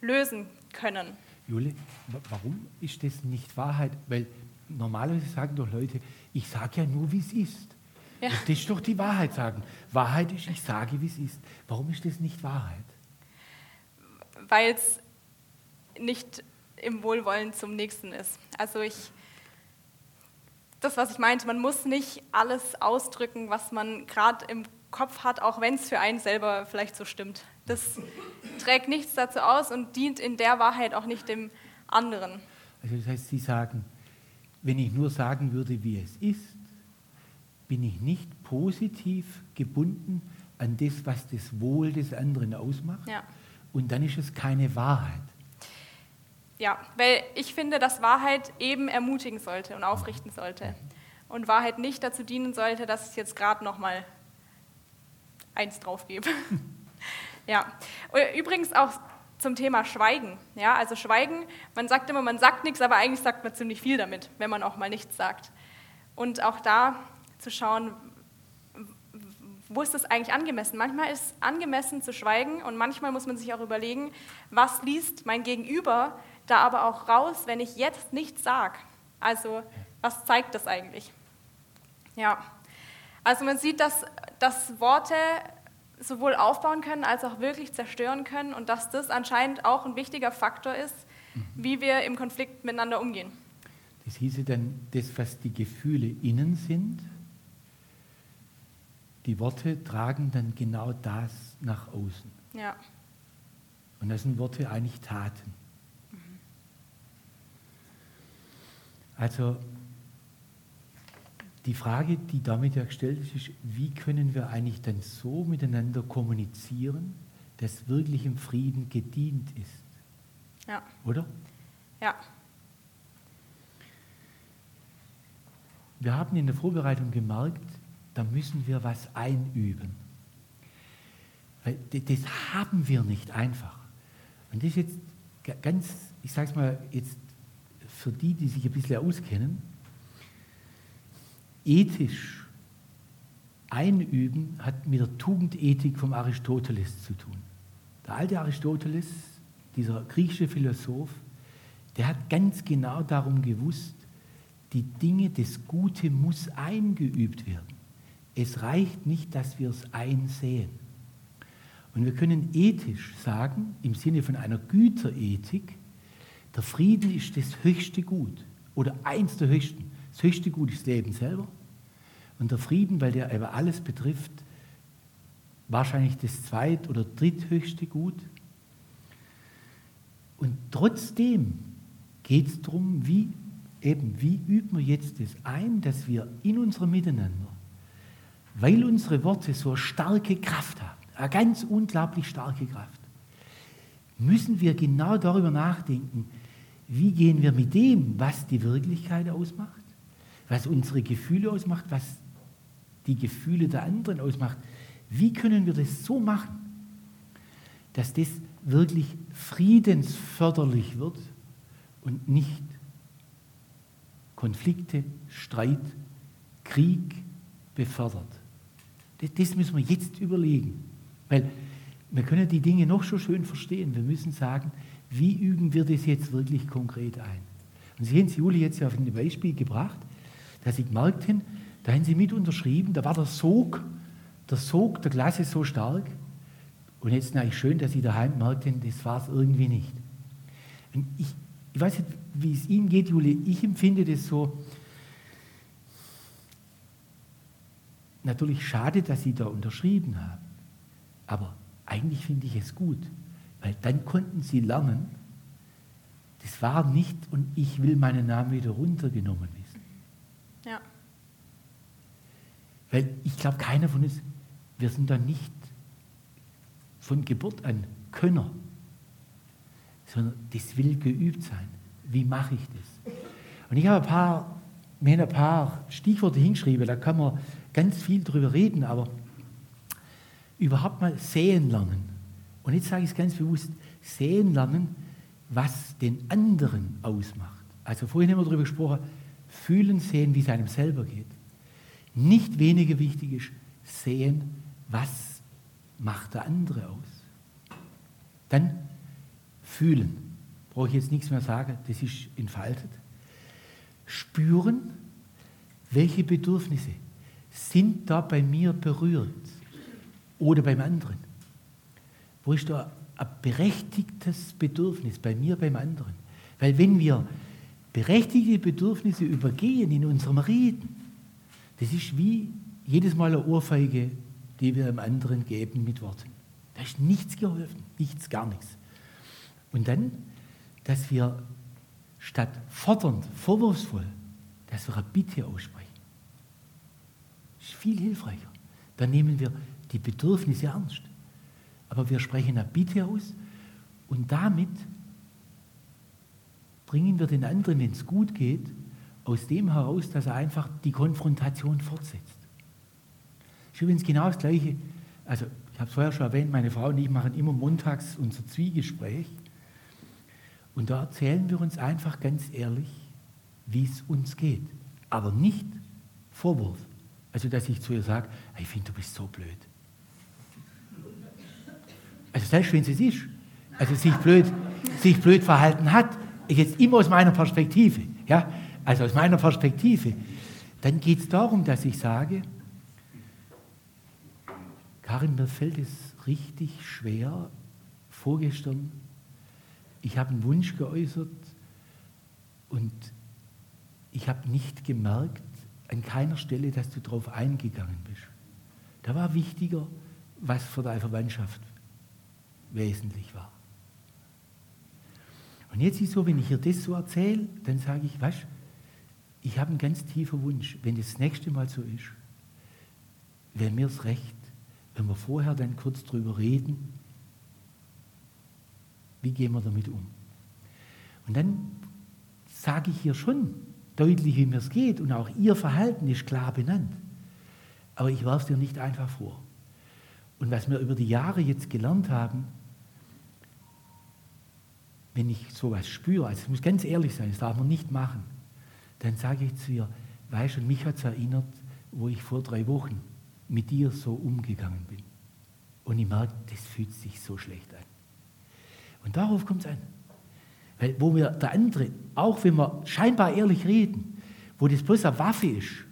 lösen können. Jule, warum ist das nicht Wahrheit? Weil normalerweise sagen doch Leute, ich sage ja nur, wie es ist. Ja. Das ist doch die Wahrheit sagen. Wahrheit ist, ich sage, wie es ist. Warum ist das nicht Wahrheit? Weil es nicht im Wohlwollen zum Nächsten ist. Also ich, das, was ich meinte, man muss nicht alles ausdrücken, was man gerade im Kopf hat, auch wenn es für einen selber vielleicht so stimmt. Das trägt nichts dazu aus und dient in der Wahrheit auch nicht dem anderen. Also das heißt, Sie sagen, wenn ich nur sagen würde, wie es ist, bin ich nicht positiv gebunden an das, was das Wohl des anderen ausmacht. Ja. Und dann ist es keine Wahrheit. Ja, weil ich finde, dass Wahrheit eben ermutigen sollte und aufrichten sollte. Und Wahrheit nicht dazu dienen sollte, dass ich jetzt gerade noch mal eins drauf gebe. ja. Übrigens auch zum Thema Schweigen. Ja, also Schweigen, man sagt immer, man sagt nichts, aber eigentlich sagt man ziemlich viel damit, wenn man auch mal nichts sagt. Und auch da zu schauen, wo ist das eigentlich angemessen? Manchmal ist es angemessen zu schweigen und manchmal muss man sich auch überlegen, was liest mein Gegenüber da aber auch raus, wenn ich jetzt nichts sage? Also, was zeigt das eigentlich? Ja, also man sieht, dass, dass Worte sowohl aufbauen können als auch wirklich zerstören können und dass das anscheinend auch ein wichtiger Faktor ist, mhm. wie wir im Konflikt miteinander umgehen. Das hieße dann, das, was die Gefühle innen sind, die Worte tragen dann genau das nach außen. Ja. Und das sind Worte eigentlich Taten. Also die Frage, die damit ja gestellt ist, ist, wie können wir eigentlich dann so miteinander kommunizieren, dass wirklich im Frieden gedient ist? Ja. Oder? Ja. Wir haben in der Vorbereitung gemerkt, da müssen wir was einüben. Das haben wir nicht einfach. Und das ist jetzt ganz, ich sage es mal jetzt für die, die sich ein bisschen auskennen, ethisch einüben hat mit der Tugendethik vom Aristoteles zu tun. Der alte Aristoteles, dieser griechische Philosoph, der hat ganz genau darum gewusst, die Dinge, das Gute muss eingeübt werden. Es reicht nicht, dass wir es einsehen. Und wir können ethisch sagen, im Sinne von einer Güterethik, der Frieden ist das höchste Gut oder eins der höchsten. Das höchste Gut ist das Leben selber. Und der Frieden, weil der über alles betrifft, wahrscheinlich das zweit- oder dritthöchste Gut. Und trotzdem geht es darum, wie eben, wie üben wir jetzt das ein, dass wir in unserem Miteinander, weil unsere Worte so starke Kraft haben, eine ganz unglaublich starke Kraft, müssen wir genau darüber nachdenken, wie gehen wir mit dem, was die Wirklichkeit ausmacht, was unsere Gefühle ausmacht, was die Gefühle der anderen ausmacht, wie können wir das so machen, dass das wirklich friedensförderlich wird und nicht Konflikte, Streit, Krieg befördert. Das, müssen wir jetzt überlegen. Weil wir können die Dinge noch so schön verstehen. Wir müssen sagen, wie üben wir das jetzt wirklich konkret ein? Und Sie haben es Juli jetzt ja auf ein Beispiel gebracht, dass Sie gemerkt haben, da haben Sie mit unterschrieben, da war der Sog, der Sog der Klasse so stark. Und jetzt ist eigentlich schön, dass Sie daheim merkten, das war es irgendwie nicht. Und ich, ich weiß nicht, wie es Ihnen geht, Juli, ich empfinde das so, natürlich schade, dass Sie da unterschrieben haben, aber eigentlich finde ich es gut, weil dann konnten Sie lernen, das war nicht und ich will meinen Namen wieder runtergenommen wissen. Ja. Weil ich glaube, keiner von uns, wir sind da nicht von Geburt an Könner, sondern das will geübt sein. Wie mache ich das? Und ich habe ein paar, mir ein paar Stichworte hingeschrieben, da kann man ganz viel drüber reden, aber überhaupt mal sehen lernen. Und jetzt sage ich es ganz bewusst, sehen lernen, was den anderen ausmacht. Also vorhin haben wir darüber gesprochen, fühlen, sehen, wie es einem selber geht. Nicht weniger wichtig ist, sehen, was macht der andere aus. Dann fühlen. Brauche ich jetzt nichts mehr sagen, das ist entfaltet. Spüren, welche Bedürfnisse sind da bei mir berührt oder beim anderen. Wo ist da ein berechtigtes Bedürfnis bei mir, beim anderen? Weil wenn wir berechtigte Bedürfnisse übergehen in unserem Reden, das ist wie jedes Mal eine Ohrfeige, die wir dem anderen geben mit Worten. Da ist nichts geholfen, nichts, gar nichts. Und dann, dass wir statt fordernd, vorwurfsvoll, dass wir eine Bitte aussprechen. Das ist viel hilfreicher. Dann nehmen wir die Bedürfnisse ernst. Aber wir sprechen eine Bitte aus und damit bringen wir den anderen, wenn es gut geht, aus dem heraus, dass er einfach die Konfrontation fortsetzt. Das ist übrigens genau das Gleiche. Also, ich habe es vorher schon erwähnt, meine Frau und ich machen immer montags unser Zwiegespräch. Und da erzählen wir uns einfach ganz ehrlich, wie es uns geht. Aber nicht Vorwurf. Also, dass ich zu ihr sage, ich finde, du bist so blöd. Also, selbst wenn sie es ist, also sich blöd, sich blöd verhalten hat, jetzt immer aus meiner Perspektive, ja, also aus meiner Perspektive, dann geht es darum, dass ich sage, Karin, mir fällt es richtig schwer, vorgestern, ich habe einen Wunsch geäußert und ich habe nicht gemerkt, an keiner Stelle, dass du darauf eingegangen bist. Da war wichtiger, was für deine Verwandtschaft wesentlich war. Und jetzt ist so, wenn ich ihr das so erzähle, dann sage ich, weißt ich habe einen ganz tiefen Wunsch, wenn das nächste Mal so ist, wäre mir es recht, wenn wir vorher dann kurz drüber reden, wie gehen wir damit um. Und dann sage ich hier schon deutlich, wie mir es geht und auch Ihr Verhalten ist klar benannt. Aber ich werfe es dir nicht einfach vor. Und was wir über die Jahre jetzt gelernt haben, wenn ich sowas spüre, also ich muss ganz ehrlich sein, das darf man nicht machen, dann sage ich zu ihr, weißt du, mich hat es erinnert, wo ich vor drei Wochen mit dir so umgegangen bin. Und ich merke, das fühlt sich so schlecht an. Und darauf kommt es an. Weil, wo wir der andere, auch wenn wir scheinbar ehrlich reden, wo das bloß eine Waffe ist,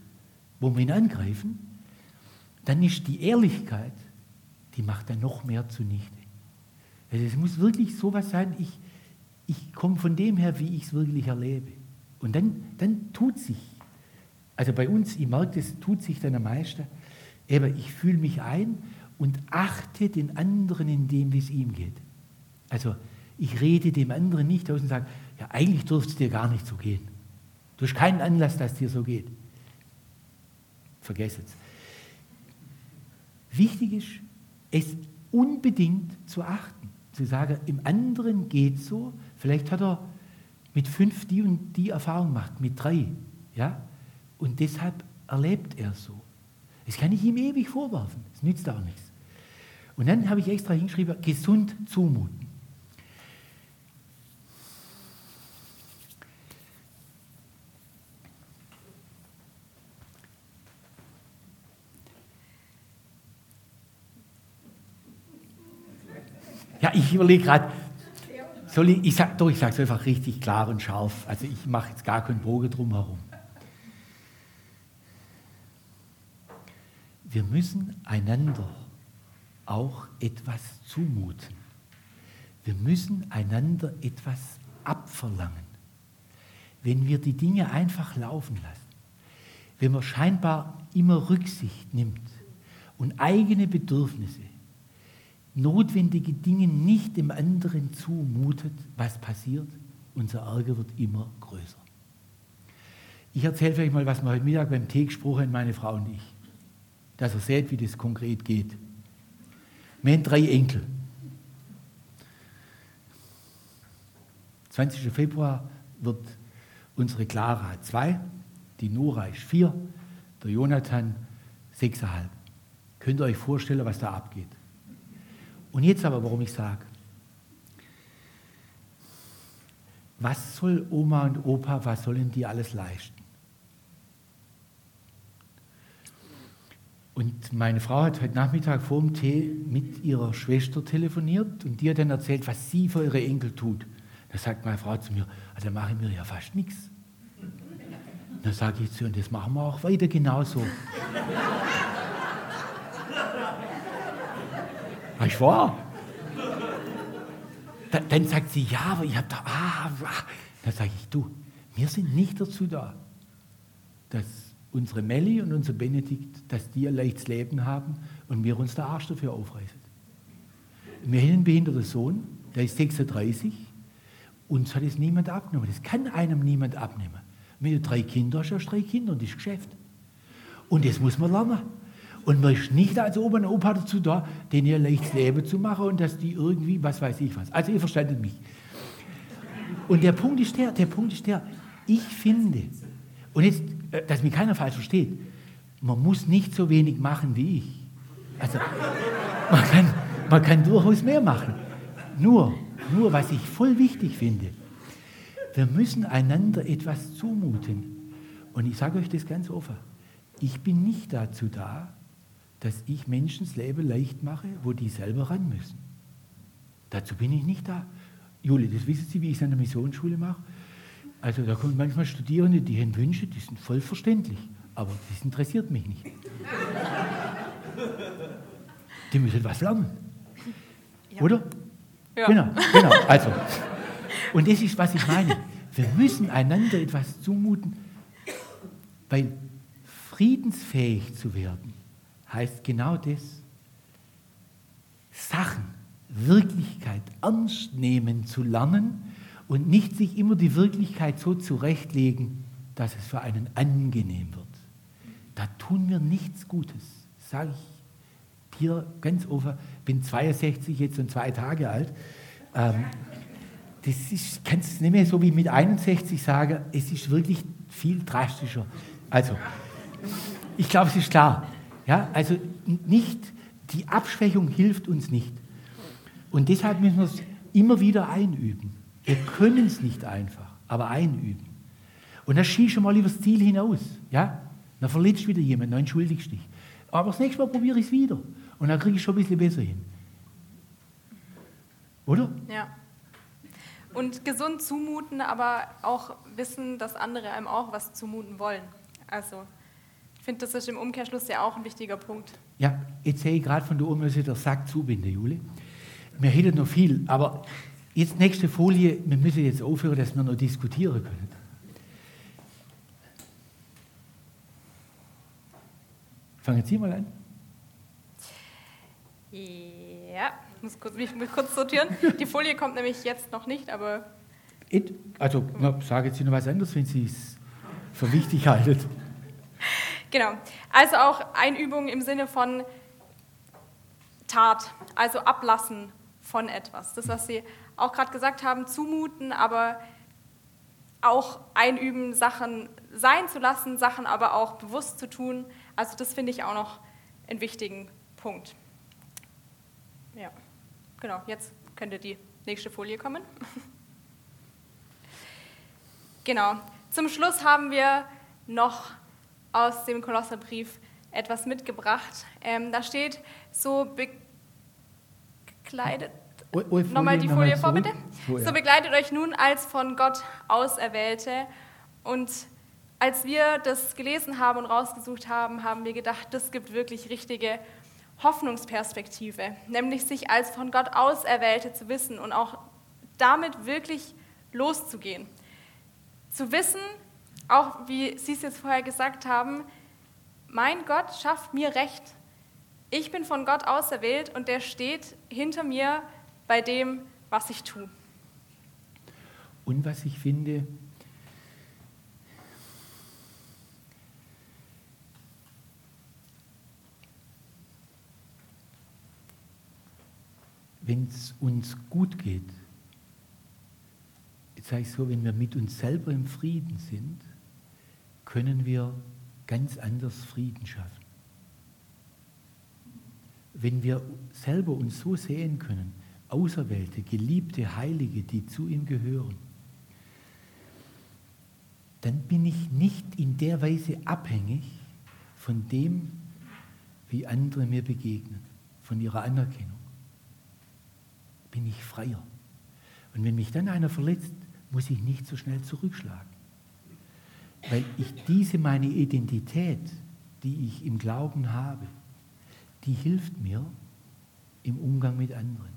wo wir ihn angreifen, dann ist die Ehrlichkeit, die macht dann noch mehr zunichte. Also es muss wirklich so was sein, ich, ich komme von dem her, wie ich es wirklich erlebe. Und dann, dann tut sich, also bei uns, ich merke, das tut sich dann am meisten, aber ich fühle mich ein und achte den anderen in dem, wie es ihm geht. Also ich rede dem anderen nicht aus und sage, ja, eigentlich dürfte es dir gar nicht so gehen. Du hast keinen Anlass, dass es dir so geht. Vergesst es. Wichtig ist, es unbedingt zu achten. Zu sagen, im anderen geht so, vielleicht hat er mit fünf die und die Erfahrung gemacht, mit drei. Ja? Und deshalb erlebt er so. Das kann ich ihm ewig vorwerfen. Das nützt auch nichts. Und dann habe ich extra hingeschrieben, gesund zumuten. Ich überlege gerade, ich, ich sage es einfach richtig klar und scharf. Also ich mache jetzt gar keinen Bogen drumherum. Wir müssen einander auch etwas zumuten. Wir müssen einander etwas abverlangen. Wenn wir die Dinge einfach laufen lassen, wenn man scheinbar immer Rücksicht nimmt und eigene Bedürfnisse notwendige Dinge nicht dem anderen zumutet, was passiert? Unser Ärger wird immer größer. Ich erzähle vielleicht mal, was wir heute Mittag beim Tee gesprochen haben, meine Frau und ich. Dass ihr seht, wie das konkret geht. Wir haben drei Enkel. 20. Februar wird unsere Clara zwei, die Nora ist vier, der Jonathan sechseinhalb. Könnt ihr euch vorstellen, was da abgeht? Und jetzt aber, warum ich sage, was soll Oma und Opa, was sollen die alles leisten? Und meine Frau hat heute Nachmittag vor dem Tee mit ihrer Schwester telefoniert und die hat dann erzählt, was sie für ihre Enkel tut. Da sagt meine Frau zu mir, also mache ich mir ja fast nichts. Da sage ich zu ihr, und das machen wir auch weiter genauso. Ich war. Dann, dann, sagt sie, ja, aber ich habe da, ah, ah. Dann sage ich, du, wir sind nicht dazu da, dass unsere Melli und unser Benedikt, dass die ein leichtes Leben haben und wir uns der Arsch dafür aufreißen. Wir haben einen behinderten Sohn, der ist 36, uns hat es niemand abgenommen. Das kann einem niemand abnehmen. Wenn du drei Kinder hast, hast du drei Kinder und das ist Geschäft. Und das muss man lernen. Und man ist nicht als Oma und Opa dazu da, denen ihr leichtes Leben zu machen und dass die irgendwie, was weiß ich was. Also ihr verstandet mich. Und der Punkt ist der, der Punkt ist der, ich finde, und jetzt, äh, dass mich keiner falsch versteht, man muss nicht so wenig machen wie ich. Also man kann, man kann durchaus mehr machen. Nur, nur, was ich voll wichtig finde, wir müssen einander etwas zumuten. Und ich sage euch das ganz offen. Ich bin nicht dazu da, dass ich Menschen das Leben leicht mache, wo die selber ran müssen. Dazu bin ich nicht da. Juli, das wissen Sie, wie ich es an der Missionsschule mache. Also da kommen manchmal Studierende, die haben Wünsche, die sind voll verständlich, aber das interessiert mich nicht. Die müssen was lernen. Ja. Oder? Ja. Genau, genau. Also, und das ist, was ich meine. Wir müssen einander etwas zumuten, weil friedensfähig zu werden, heißt genau das. Sachen, Wirklichkeit ernst nehmen zu lernen und nicht sich immer die Wirklichkeit so zurechtlegen, dass es für einen angenehm wird. Da tun wir nichts Gutes, sage ich dir ganz offen. Bin 62 jetzt und zwei Tage alt. Ähm, das ist, kannst es nicht mehr so wie mit 61 sagen, es ist wirklich viel drastischer. Also, ich glaube, es ist klar. Ja, also nicht, die Abschwächung hilft uns nicht. Und deshalb müssen wir es immer wieder einüben. Wir können es nicht einfach, aber einüben. Und dann schießt du mal über das Ziel hinaus. Ja? Dann verletzt wieder jemand, dann entschuldigst dich. Aber das nächste Mal probiere ich es wieder. Und dann kriege ich schon ein bisschen besser hin. Oder? Ja. Und gesund zumuten, aber auch wissen, dass andere einem auch was zumuten wollen. Also, finde, das ist im Umkehrschluss ja auch ein wichtiger Punkt. Ja, jetzt sehe ich gerade von der Oma, der Sack zubinden, Jule. Wir hätten noch viel, aber jetzt nächste Folie, wir müssen jetzt aufhören, dass wir noch diskutieren können. Fangen Sie mal an. Ja, ich muss kurz, mich kurz sortieren. Die Folie kommt nämlich jetzt noch nicht, aber. It, also, sagen Sie noch was anderes, wenn Sie es für wichtig halten. Genau. Also auch Einübung im Sinne von Tat, also ablassen von etwas. Das, was Sie auch gerade gesagt haben, zumuten, aber auch einüben, Sachen sein zu lassen, Sachen aber auch bewusst zu tun. Also das finde ich auch noch einen wichtigen Punkt. Ja, genau, jetzt könnte die nächste Folie kommen. genau, zum Schluss haben wir noch aus dem Kolosserbrief etwas mitgebracht. Ähm, da steht, so bekleidet Nochmal die Folie vor, bitte. So, ja. so begleitet euch nun als von Gott Auserwählte. Und als wir das gelesen haben und rausgesucht haben, haben wir gedacht, das gibt wirklich richtige Hoffnungsperspektive, nämlich sich als von Gott Auserwählte zu wissen und auch damit wirklich loszugehen. Zu wissen, auch wie Sie es jetzt vorher gesagt haben, mein Gott schafft mir Recht. Ich bin von Gott auserwählt und der steht hinter mir bei dem, was ich tue. Und was ich finde, wenn es uns gut geht, jetzt sage ich so, wenn wir mit uns selber im Frieden sind, können wir ganz anders Frieden schaffen. Wenn wir selber uns so sehen können, Auserwählte, geliebte Heilige, die zu ihm gehören, dann bin ich nicht in der Weise abhängig von dem, wie andere mir begegnen, von ihrer Anerkennung. Bin ich freier. Und wenn mich dann einer verletzt, muss ich nicht so schnell zurückschlagen. Weil ich diese meine Identität, die ich im Glauben habe, die hilft mir im Umgang mit anderen.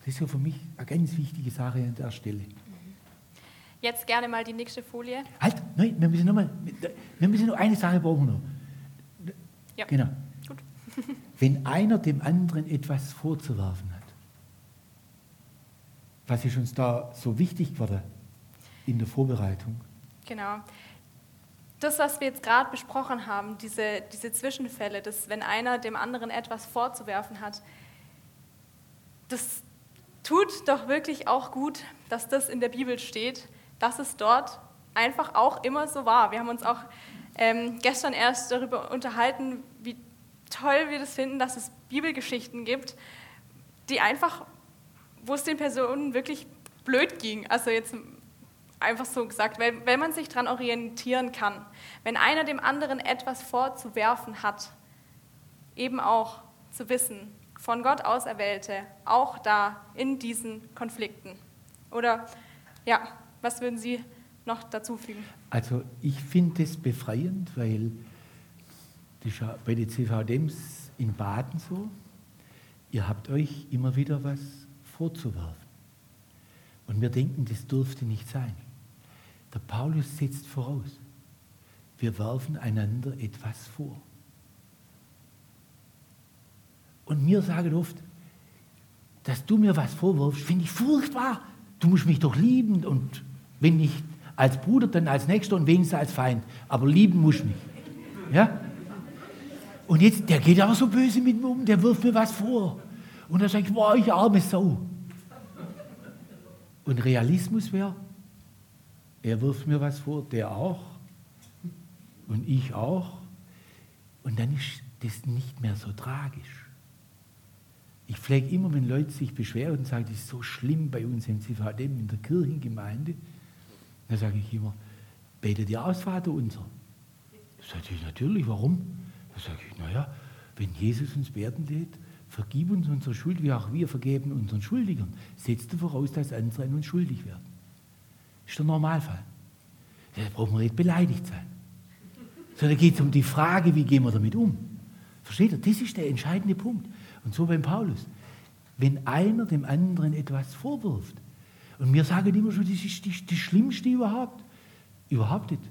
Das ist ja für mich eine ganz wichtige Sache an der Stelle. Jetzt gerne mal die nächste Folie. Halt, nein, wir müssen noch mal, wir müssen noch eine Sache brauchen noch. Ja. Genau. Gut. Wenn einer dem anderen etwas vorzuwerfen hat, was ist uns da so wichtig geworden in der Vorbereitung? Genau. Das, was wir jetzt gerade besprochen haben, diese, diese Zwischenfälle, dass wenn einer dem anderen etwas vorzuwerfen hat, das, tut doch wirklich auch gut, dass das in der Bibel steht, dass es dort einfach auch immer so war. Wir haben uns auch ähm, gestern erst darüber unterhalten, wie toll wir das finden, dass es Bibelgeschichten gibt, die einfach, wo es den Personen wirklich blöd ging. Also jetzt einfach so gesagt, weil, wenn man sich daran orientieren kann, wenn einer dem anderen etwas vorzuwerfen hat, eben auch zu wissen, von Gott auserwählte, auch da in diesen Konflikten? Oder ja, was würden Sie noch dazu fügen? Also ich finde es befreiend, weil bei den CVDs in Baden so, ihr habt euch immer wieder was vorzuwerfen. Und wir denken, das dürfte nicht sein. Paulus setzt voraus, wir werfen einander etwas vor. Und mir sagen oft, dass du mir was vorwirfst, finde ich furchtbar. Du musst mich doch lieben und wenn nicht Als Bruder, dann als Nächster und wenigstens als Feind. Aber lieben muss mich. Ja? Und jetzt, der geht aber so böse mit mir um, der wirft mir was vor. Und dann sage ich, boah, ich arme Sau. Und Realismus wäre, er wirft mir was vor, der auch. Und ich auch. Und dann ist das nicht mehr so tragisch. Ich pflege immer, wenn Leute sich beschweren und sagen, das ist so schlimm bei uns im CVDM, in der Kirchengemeinde, dann sage ich immer, betet ihr aus, Vater unser? Sage ich, natürlich, warum? Dann sage ich, naja, wenn Jesus uns werden lädt, vergib uns unsere Schuld, wie auch wir vergeben unseren Schuldigern. Setzt du voraus, dass andere an uns schuldig werden. Ist der Normalfall. Da braucht man nicht beleidigt sein. Sondern geht es um die Frage, wie gehen wir damit um. Versteht ihr? Das ist der entscheidende Punkt. Und so beim Paulus. Wenn einer dem anderen etwas vorwirft, und wir sagen immer schon, das ist das, Schlimmste überhaupt. Überhaupt nicht.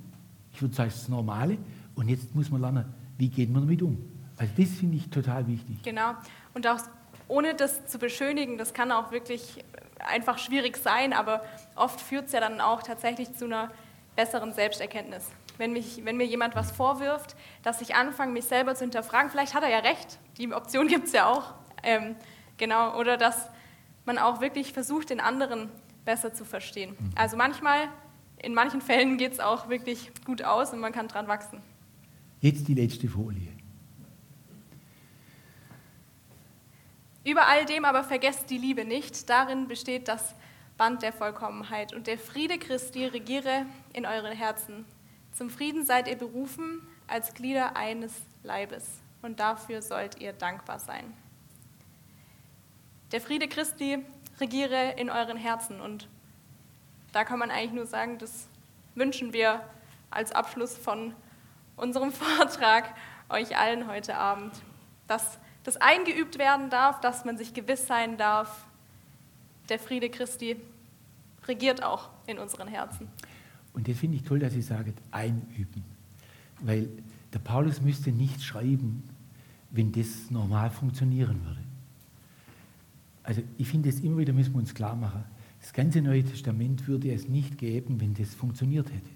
Ich würde sagen, das ist das Normale. Und jetzt muss man lernen, wie geht man damit um. Also das finde ich total wichtig. Genau. Und auch ohne das zu beschönigen, das kann auch wirklich einfach schwierig sein, aber oft führt es ja dann auch tatsächlich zu einer besseren Selbsterkenntnis. Wenn, mich, wenn mir jemand was vorwirft, dass ich anfange, mich selber zu hinterfragen, vielleicht hat er ja recht, die Option gibt es ja auch. Ähm, genau, oder dass man auch wirklich versucht, den anderen besser zu verstehen. Mhm. Also manchmal, in manchen Fällen geht es auch wirklich gut aus und man kann dran wachsen. Jetzt die letzte Folie. Über all dem aber vergesst die Liebe nicht. Darin besteht das Band der Vollkommenheit. Und der Friede Christi regiere in euren Herzen. Zum Frieden seid ihr berufen als Glieder eines Leibes und dafür sollt ihr dankbar sein. Der Friede Christi regiere in euren Herzen und da kann man eigentlich nur sagen, das wünschen wir als Abschluss von unserem Vortrag euch allen heute Abend, dass das eingeübt werden darf, dass man sich gewiss sein darf, der Friede Christi regiert auch in unseren Herzen. Und das finde ich toll, dass Sie sagen, einüben. Weil der Paulus müsste nicht schreiben, wenn das normal funktionieren würde. Also ich finde es immer wieder, müssen wir uns klar machen, das ganze Neue Testament würde es nicht geben, wenn das funktioniert hätte.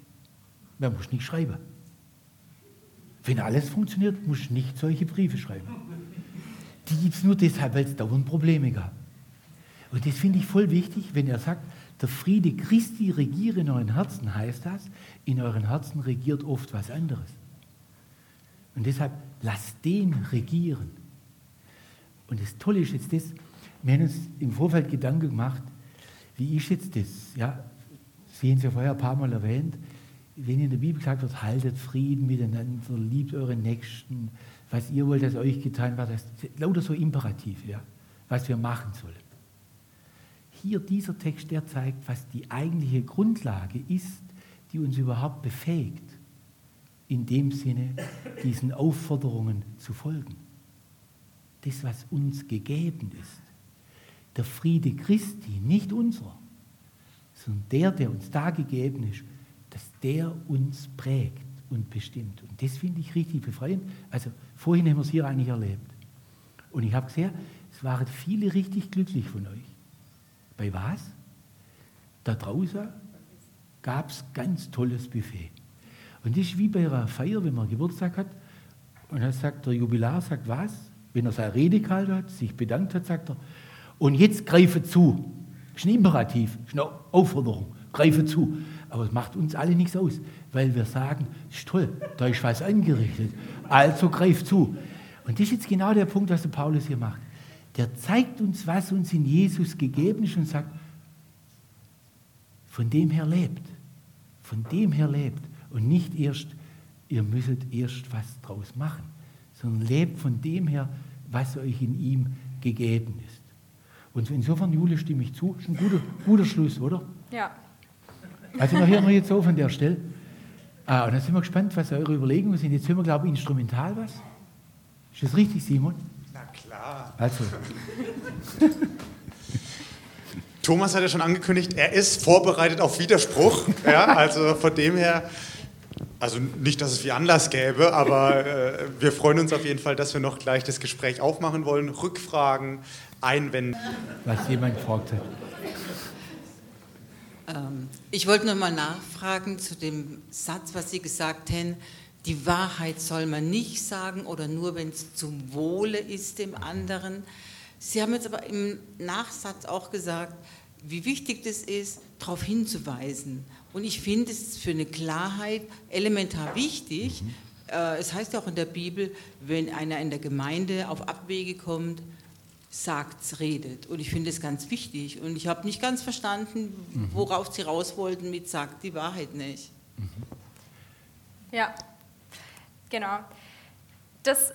Man muss nicht schreiben. Wenn alles funktioniert, muss ich nicht solche Briefe schreiben. Die gibt es nur deshalb, weil es dauernd Probleme gab. Und das finde ich voll wichtig, wenn er sagt, der Friede Christi regiere in euren Herzen, heißt das, in euren Herzen regiert oft was anderes. Und deshalb lasst den regieren. Und das Tolle ist jetzt das, wir haben uns im Vorfeld Gedanken gemacht, wie ist jetzt das? Ja, Sie haben es ja vorher ein paar Mal erwähnt, wenn in der Bibel gesagt wird, haltet Frieden miteinander, liebt euren Nächsten, was ihr wollt, dass euch getan wird, das lauter so imperativ, ja, was wir machen sollen. Hier dieser Text, der zeigt, was die eigentliche Grundlage ist, die uns überhaupt befähigt, in dem Sinne diesen Aufforderungen zu folgen. Das, was uns gegeben ist. Der Friede Christi, nicht unserer, sondern der, der uns da gegeben ist, dass der uns prägt und bestimmt. Und das finde ich richtig befreiend. Also vorhin haben wir es hier eigentlich erlebt. Und ich habe gesehen, es waren viele richtig glücklich von euch. Bei was? Da draußen gab es ganz tolles Buffet. Und das ist wie bei einer Feier, wenn man Geburtstag hat. Und dann sagt der Jubilar, sagt was? Wenn er seine Rede gehalten hat, sich bedankt hat, sagt er, und jetzt greife zu. Das ist ein Imperativ, das ist eine Aufforderung. Greife zu. Aber es macht uns alle nichts aus, weil wir sagen, ist toll, da ist was angerichtet. Also greif zu. Und das ist jetzt genau der Punkt, was der Paulus hier macht. Der zeigt uns, was uns in Jesus gegeben ist und sagt, von dem her lebt. Von dem her lebt. Und nicht erst, ihr müsstet erst was draus machen, sondern lebt von dem her, was euch in ihm gegeben ist. Und insofern, Jule, stimme ich zu. Ist ein guter, guter Schluss, oder? Ja. Also, hören wir jetzt auf an der Stelle. Ah, und dann sind wir gespannt, was eure Überlegungen sind. Jetzt hören wir, glaube ich, instrumental was. Ist das richtig, Simon? Na klar. Also. Thomas hat ja schon angekündigt, er ist vorbereitet auf Widerspruch. Ja, also von dem her also nicht, dass es wie Anlass gäbe, aber äh, wir freuen uns auf jeden Fall, dass wir noch gleich das Gespräch aufmachen wollen. Rückfragen, Einwände. Was jemand gefragt hat. Ähm, ich wollte noch mal nachfragen zu dem Satz, was Sie gesagt haben. Die Wahrheit soll man nicht sagen oder nur, wenn es zum Wohle ist dem anderen. Sie haben jetzt aber im Nachsatz auch gesagt, wie wichtig das ist, darauf hinzuweisen. Und ich finde es für eine Klarheit elementar wichtig. Mhm. Es heißt ja auch in der Bibel, wenn einer in der Gemeinde auf Abwege kommt, sagt, redet. Und ich finde es ganz wichtig. Und ich habe nicht ganz verstanden, mhm. worauf Sie raus wollten mit sagt die Wahrheit nicht. Mhm. Ja, genau. Das,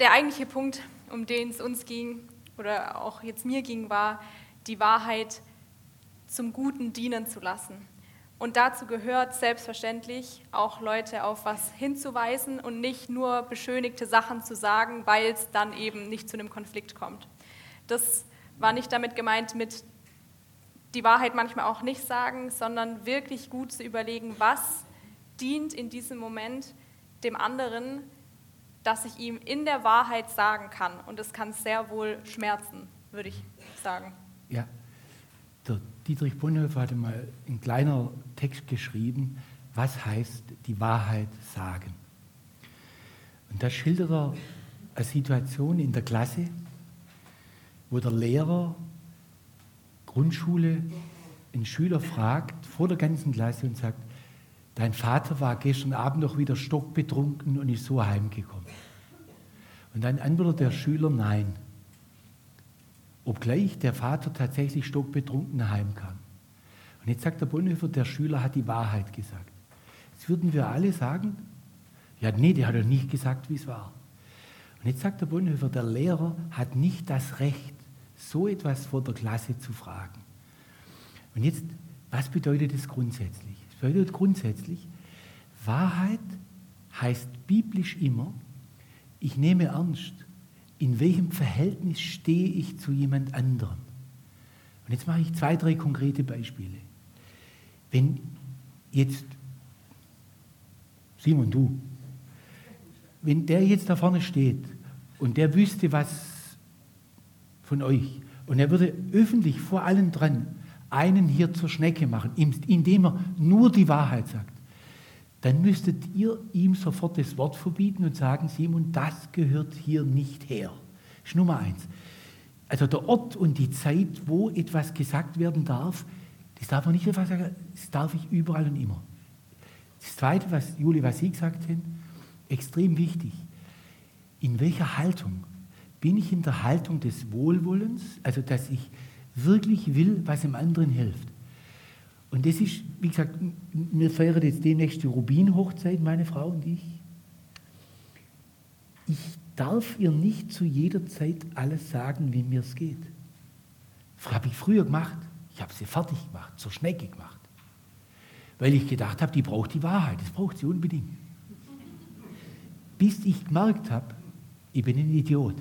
der eigentliche Punkt, um den es uns ging, oder auch jetzt mir ging, war, die Wahrheit zum Guten dienen zu lassen. Und dazu gehört selbstverständlich auch Leute auf was hinzuweisen und nicht nur beschönigte Sachen zu sagen, weil es dann eben nicht zu einem Konflikt kommt. Das war nicht damit gemeint mit die Wahrheit manchmal auch nicht sagen, sondern wirklich gut zu überlegen, was dient in diesem Moment dem anderen, dass ich ihm in der Wahrheit sagen kann. Und es kann sehr wohl schmerzen, würde ich sagen. Ja, Dietrich Bonhoeffer hatte mal ein kleiner Text geschrieben, was heißt die Wahrheit sagen. Und da schildert er eine Situation in der Klasse, wo der Lehrer Grundschule einen Schüler fragt vor der ganzen Klasse und sagt, dein Vater war gestern Abend noch wieder stockbetrunken und ist so heimgekommen. Und dann antwortet der Schüler nein, obgleich der Vater tatsächlich stockbetrunken heimkam. Und jetzt sagt der Bonhoeffer, der Schüler hat die Wahrheit gesagt. Jetzt würden wir alle sagen, ja, nee, der hat doch nicht gesagt, wie es war. Und jetzt sagt der Bonhoeffer, der Lehrer hat nicht das Recht, so etwas vor der Klasse zu fragen. Und jetzt, was bedeutet das grundsätzlich? Es bedeutet grundsätzlich, Wahrheit heißt biblisch immer, ich nehme ernst, in welchem Verhältnis stehe ich zu jemand anderem. Und jetzt mache ich zwei, drei konkrete Beispiele. Wenn jetzt, Simon, du, wenn der jetzt da vorne steht und der wüsste was von euch und er würde öffentlich vor allen dran einen hier zur Schnecke machen, indem er nur die Wahrheit sagt, dann müsstet ihr ihm sofort das Wort verbieten und sagen, Simon, das gehört hier nicht her. Das ist Nummer eins. Also der Ort und die Zeit, wo etwas gesagt werden darf, das darf man nicht einfach sagen, das darf ich überall und immer. Das Zweite, was Juli, was Sie gesagt haben, extrem wichtig. In welcher Haltung? Bin ich in der Haltung des Wohlwollens, also dass ich wirklich will, was dem anderen hilft? Und das ist, wie gesagt, wir feiern jetzt demnächst die Rubin-Hochzeit, meine Frau und ich. Ich darf ihr nicht zu jeder Zeit alles sagen, wie mir es geht. Das habe ich früher gemacht. Ich habe sie fertig gemacht, zur Schnecke gemacht. Weil ich gedacht habe, die braucht die Wahrheit, das braucht sie unbedingt. Bis ich gemerkt habe, ich bin ein Idiot.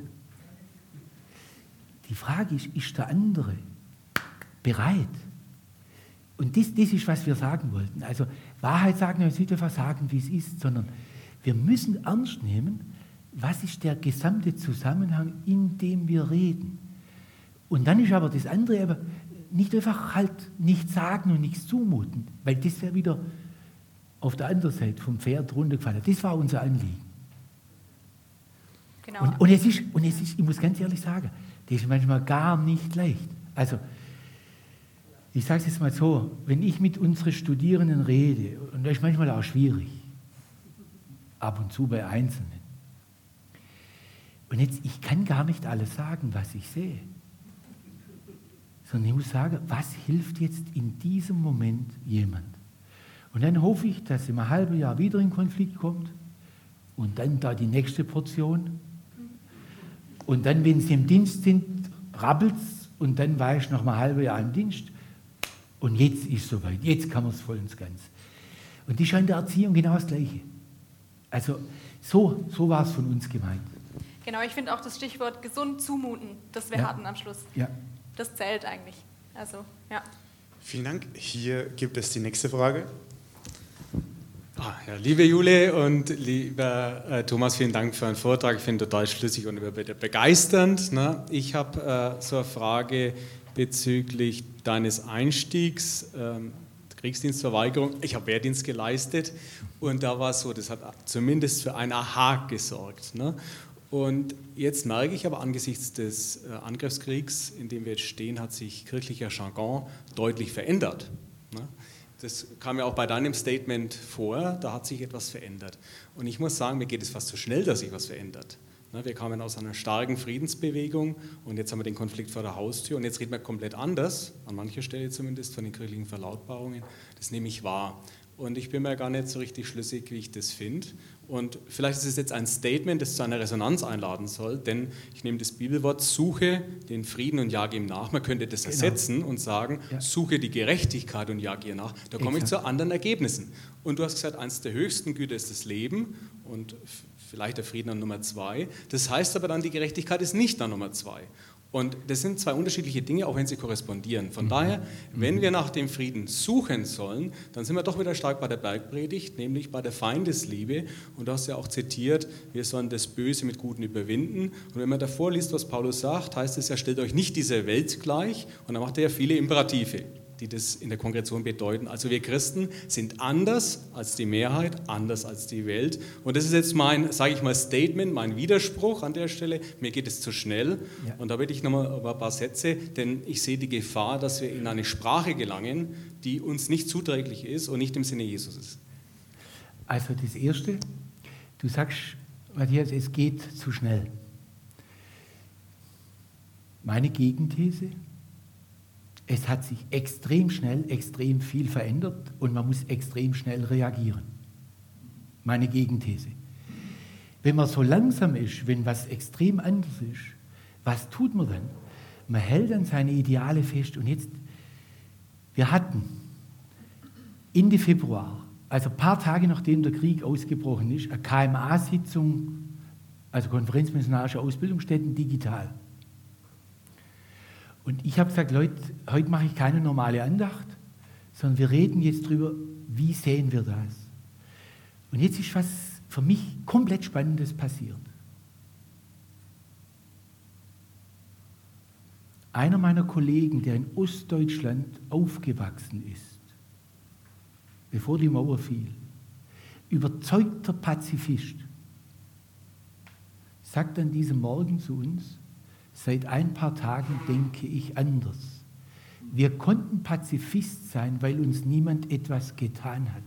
Die Frage ist, ist der andere bereit? Und das, das ist, was wir sagen wollten. Also Wahrheit sagen, wir nicht einfach sagen, wie es ist, sondern wir müssen ernst nehmen, was ist der gesamte Zusammenhang, in dem wir reden. Und dann ist aber das andere, aber nicht einfach halt nichts sagen und nichts zumuten, weil das wäre wieder auf der anderen Seite vom Pferd runtergefallen. Das war unser Anliegen. Genau. Und, und, es ist, und es ist, ich muss ganz ehrlich sagen, das ist manchmal gar nicht leicht. Also, ich sage es jetzt mal so, wenn ich mit unseren Studierenden rede, und das ist manchmal auch schwierig, ab und zu bei Einzelnen, und jetzt, ich kann gar nicht alles sagen, was ich sehe sondern ich muss sagen, was hilft jetzt in diesem Moment jemand? Und dann hoffe ich, dass im halben Jahr wieder in Konflikt kommt und dann da die nächste Portion. Und dann, wenn sie im Dienst sind, rabbelt und dann war ich noch mal ein halbes Jahr im Dienst. Und jetzt ist es soweit, jetzt kann man es voll ins Ganz. Und die scheint der Erziehung genau das Gleiche. Also so, so war es von uns gemeint. Genau, ich finde auch das Stichwort gesund zumuten, das wir ja. hatten am Schluss. Ja das zählt eigentlich. Also, ja. Vielen Dank. Hier gibt es die nächste Frage. Ah, ja, liebe Jule und lieber äh, Thomas, vielen Dank für einen Vortrag. Ich finde total schlüssig und begeisternd. Ne? Ich habe äh, so eine Frage, bezüglich deines Einstiegs, ähm, Kriegsdienstverweigerung. Ich habe Wehrdienst geleistet und da war es so, das hat zumindest für ein Aha gesorgt. Ne? Und jetzt merke ich aber angesichts des äh, Angriffskriegs, in dem wir jetzt stehen, hat sich kirchlicher Jargon deutlich verändert. Ne? Das kam ja auch bei deinem Statement vor, da hat sich etwas verändert. Und ich muss sagen, mir geht es fast zu so schnell, dass sich was verändert. Ne, wir kamen aus einer starken Friedensbewegung und jetzt haben wir den Konflikt vor der Haustür und jetzt reden wir komplett anders, an mancher Stelle zumindest, von den kirchlichen Verlautbarungen. Das nehme ich wahr. Und ich bin mir gar nicht so richtig schlüssig, wie ich das finde. Und vielleicht ist es jetzt ein Statement, das zu einer Resonanz einladen soll, denn ich nehme das Bibelwort, suche den Frieden und jage ihm nach. Man könnte das genau. ersetzen und sagen, ja. suche die Gerechtigkeit und jage ihr nach. Da komme ich zu anderen Ergebnissen. Und du hast gesagt, eines der höchsten Güter ist das Leben und vielleicht der Frieden an Nummer zwei. Das heißt aber dann, die Gerechtigkeit ist nicht an Nummer zwei. Und das sind zwei unterschiedliche Dinge, auch wenn sie korrespondieren. Von mhm. daher, wenn mhm. wir nach dem Frieden suchen sollen, dann sind wir doch wieder stark bei der Bergpredigt, nämlich bei der Feindesliebe. Und du hast ja auch zitiert, wir sollen das Böse mit Guten überwinden. Und wenn man davor liest, was Paulus sagt, heißt es ja, stellt euch nicht dieser Welt gleich. Und dann macht er ja viele Imperative die das in der Konkretion bedeuten. Also wir Christen sind anders als die Mehrheit, anders als die Welt. Und das ist jetzt mein, sage ich mal, Statement, mein Widerspruch an der Stelle. Mir geht es zu schnell. Ja. Und da bitte ich nochmal ein paar Sätze, denn ich sehe die Gefahr, dass wir in eine Sprache gelangen, die uns nicht zuträglich ist und nicht im Sinne Jesus ist. Also das Erste, du sagst, Matthias, es geht zu schnell. Meine Gegenthese, es hat sich extrem schnell, extrem viel verändert und man muss extrem schnell reagieren. Meine Gegenthese. Wenn man so langsam ist, wenn was extrem anders ist, was tut man dann? Man hält an seine Ideale fest und jetzt, wir hatten Ende Februar, also ein paar Tage nachdem der Krieg ausgebrochen ist, eine KMA-Sitzung, also Konferenzmissionarische Ausbildungsstätten digital. Und ich habe gesagt, Leute, heute mache ich keine normale Andacht, sondern wir reden jetzt darüber, wie sehen wir das. Und jetzt ist was für mich komplett Spannendes passiert. Einer meiner Kollegen, der in Ostdeutschland aufgewachsen ist, bevor die Mauer fiel, überzeugter Pazifist, sagt an diesem Morgen zu uns, Seit ein paar Tagen denke ich anders. Wir konnten Pazifist sein, weil uns niemand etwas getan hat.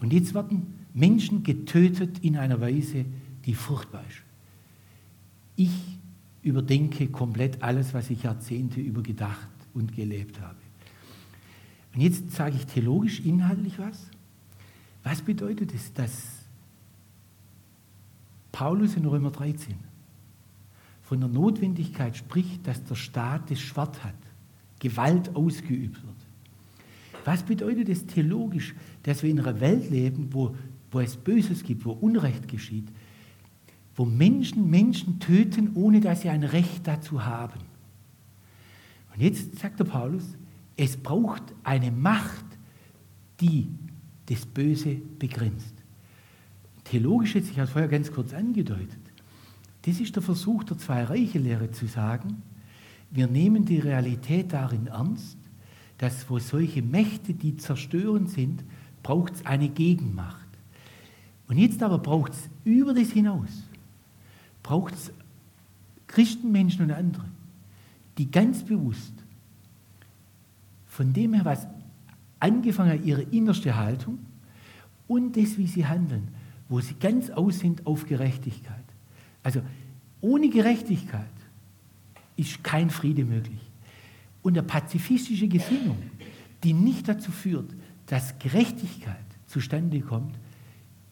Und jetzt werden Menschen getötet in einer Weise, die furchtbar ist. Ich überdenke komplett alles, was ich Jahrzehnte über gedacht und gelebt habe. Und jetzt sage ich theologisch, inhaltlich was. Was bedeutet es, dass Paulus in Römer 13 von der Notwendigkeit spricht, dass der Staat das Schwert hat, Gewalt ausgeübt wird. Was bedeutet es theologisch, dass wir in einer Welt leben, wo, wo es Böses gibt, wo Unrecht geschieht, wo Menschen Menschen töten, ohne dass sie ein Recht dazu haben? Und jetzt sagt der Paulus, es braucht eine Macht, die das Böse begrenzt. Theologisch jetzt, ich habe es vorher ganz kurz angedeutet, das ist der Versuch der Zwei-Reiche-Lehre zu sagen, wir nehmen die Realität darin ernst, dass wo solche Mächte, die zerstörend sind, braucht es eine Gegenmacht. Und jetzt aber braucht es über das hinaus, braucht es Christenmenschen und andere, die ganz bewusst von dem her, was angefangen hat, ihre innerste Haltung und das, wie sie handeln, wo sie ganz aus sind auf Gerechtigkeit, also ohne Gerechtigkeit ist kein Friede möglich. Und eine pazifistische Gesinnung, die nicht dazu führt, dass Gerechtigkeit zustande kommt,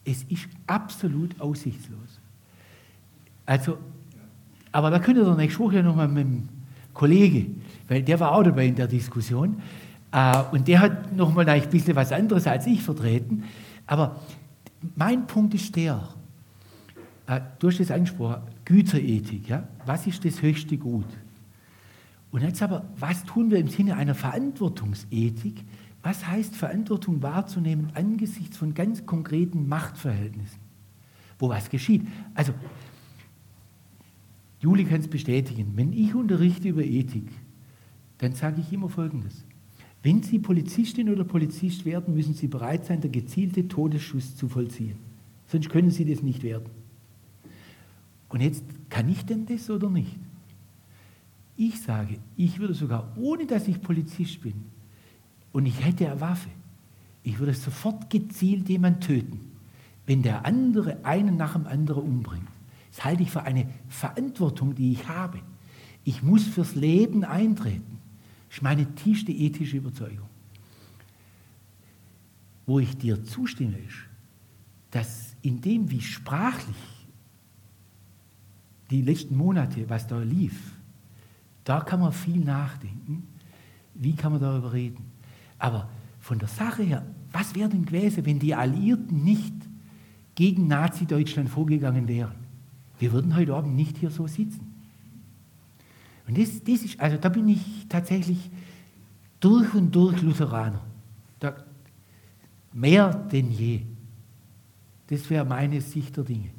es ist absolut aussichtslos. Also, aber da könnte der nächste Woche nochmal mit dem Kollege, weil der war auch dabei in der Diskussion, äh, und der hat nochmal ein bisschen was anderes als ich vertreten. Aber mein Punkt ist der, du hast es angesprochen, Güterethik. Ja? Was ist das höchste Gut? Und jetzt aber, was tun wir im Sinne einer Verantwortungsethik? Was heißt Verantwortung wahrzunehmen angesichts von ganz konkreten Machtverhältnissen, wo was geschieht? Also, Juli kann es bestätigen, wenn ich unterrichte über Ethik, dann sage ich immer Folgendes. Wenn Sie Polizistin oder Polizist werden, müssen Sie bereit sein, der gezielte Todesschuss zu vollziehen. Sonst können Sie das nicht werden. Und jetzt, kann ich denn das oder nicht? Ich sage, ich würde sogar, ohne dass ich Polizist bin und ich hätte eine Waffe, ich würde sofort gezielt jemanden töten, wenn der andere einen nach dem anderen umbringt. Das halte ich für eine Verantwortung, die ich habe. Ich muss fürs Leben eintreten. Das ist meine tiefste ethische Überzeugung. Wo ich dir zustimme, ist, dass in dem, wie sprachlich die letzten Monate, was da lief, da kann man viel nachdenken. Wie kann man darüber reden? Aber von der Sache her, was wäre denn gewesen, wenn die Alliierten nicht gegen Nazi-Deutschland vorgegangen wären? Wir würden heute Abend nicht hier so sitzen. Und das, das ist, also da bin ich tatsächlich durch und durch Lutheraner. Da, mehr denn je. Das wäre meine Sicht der Dinge.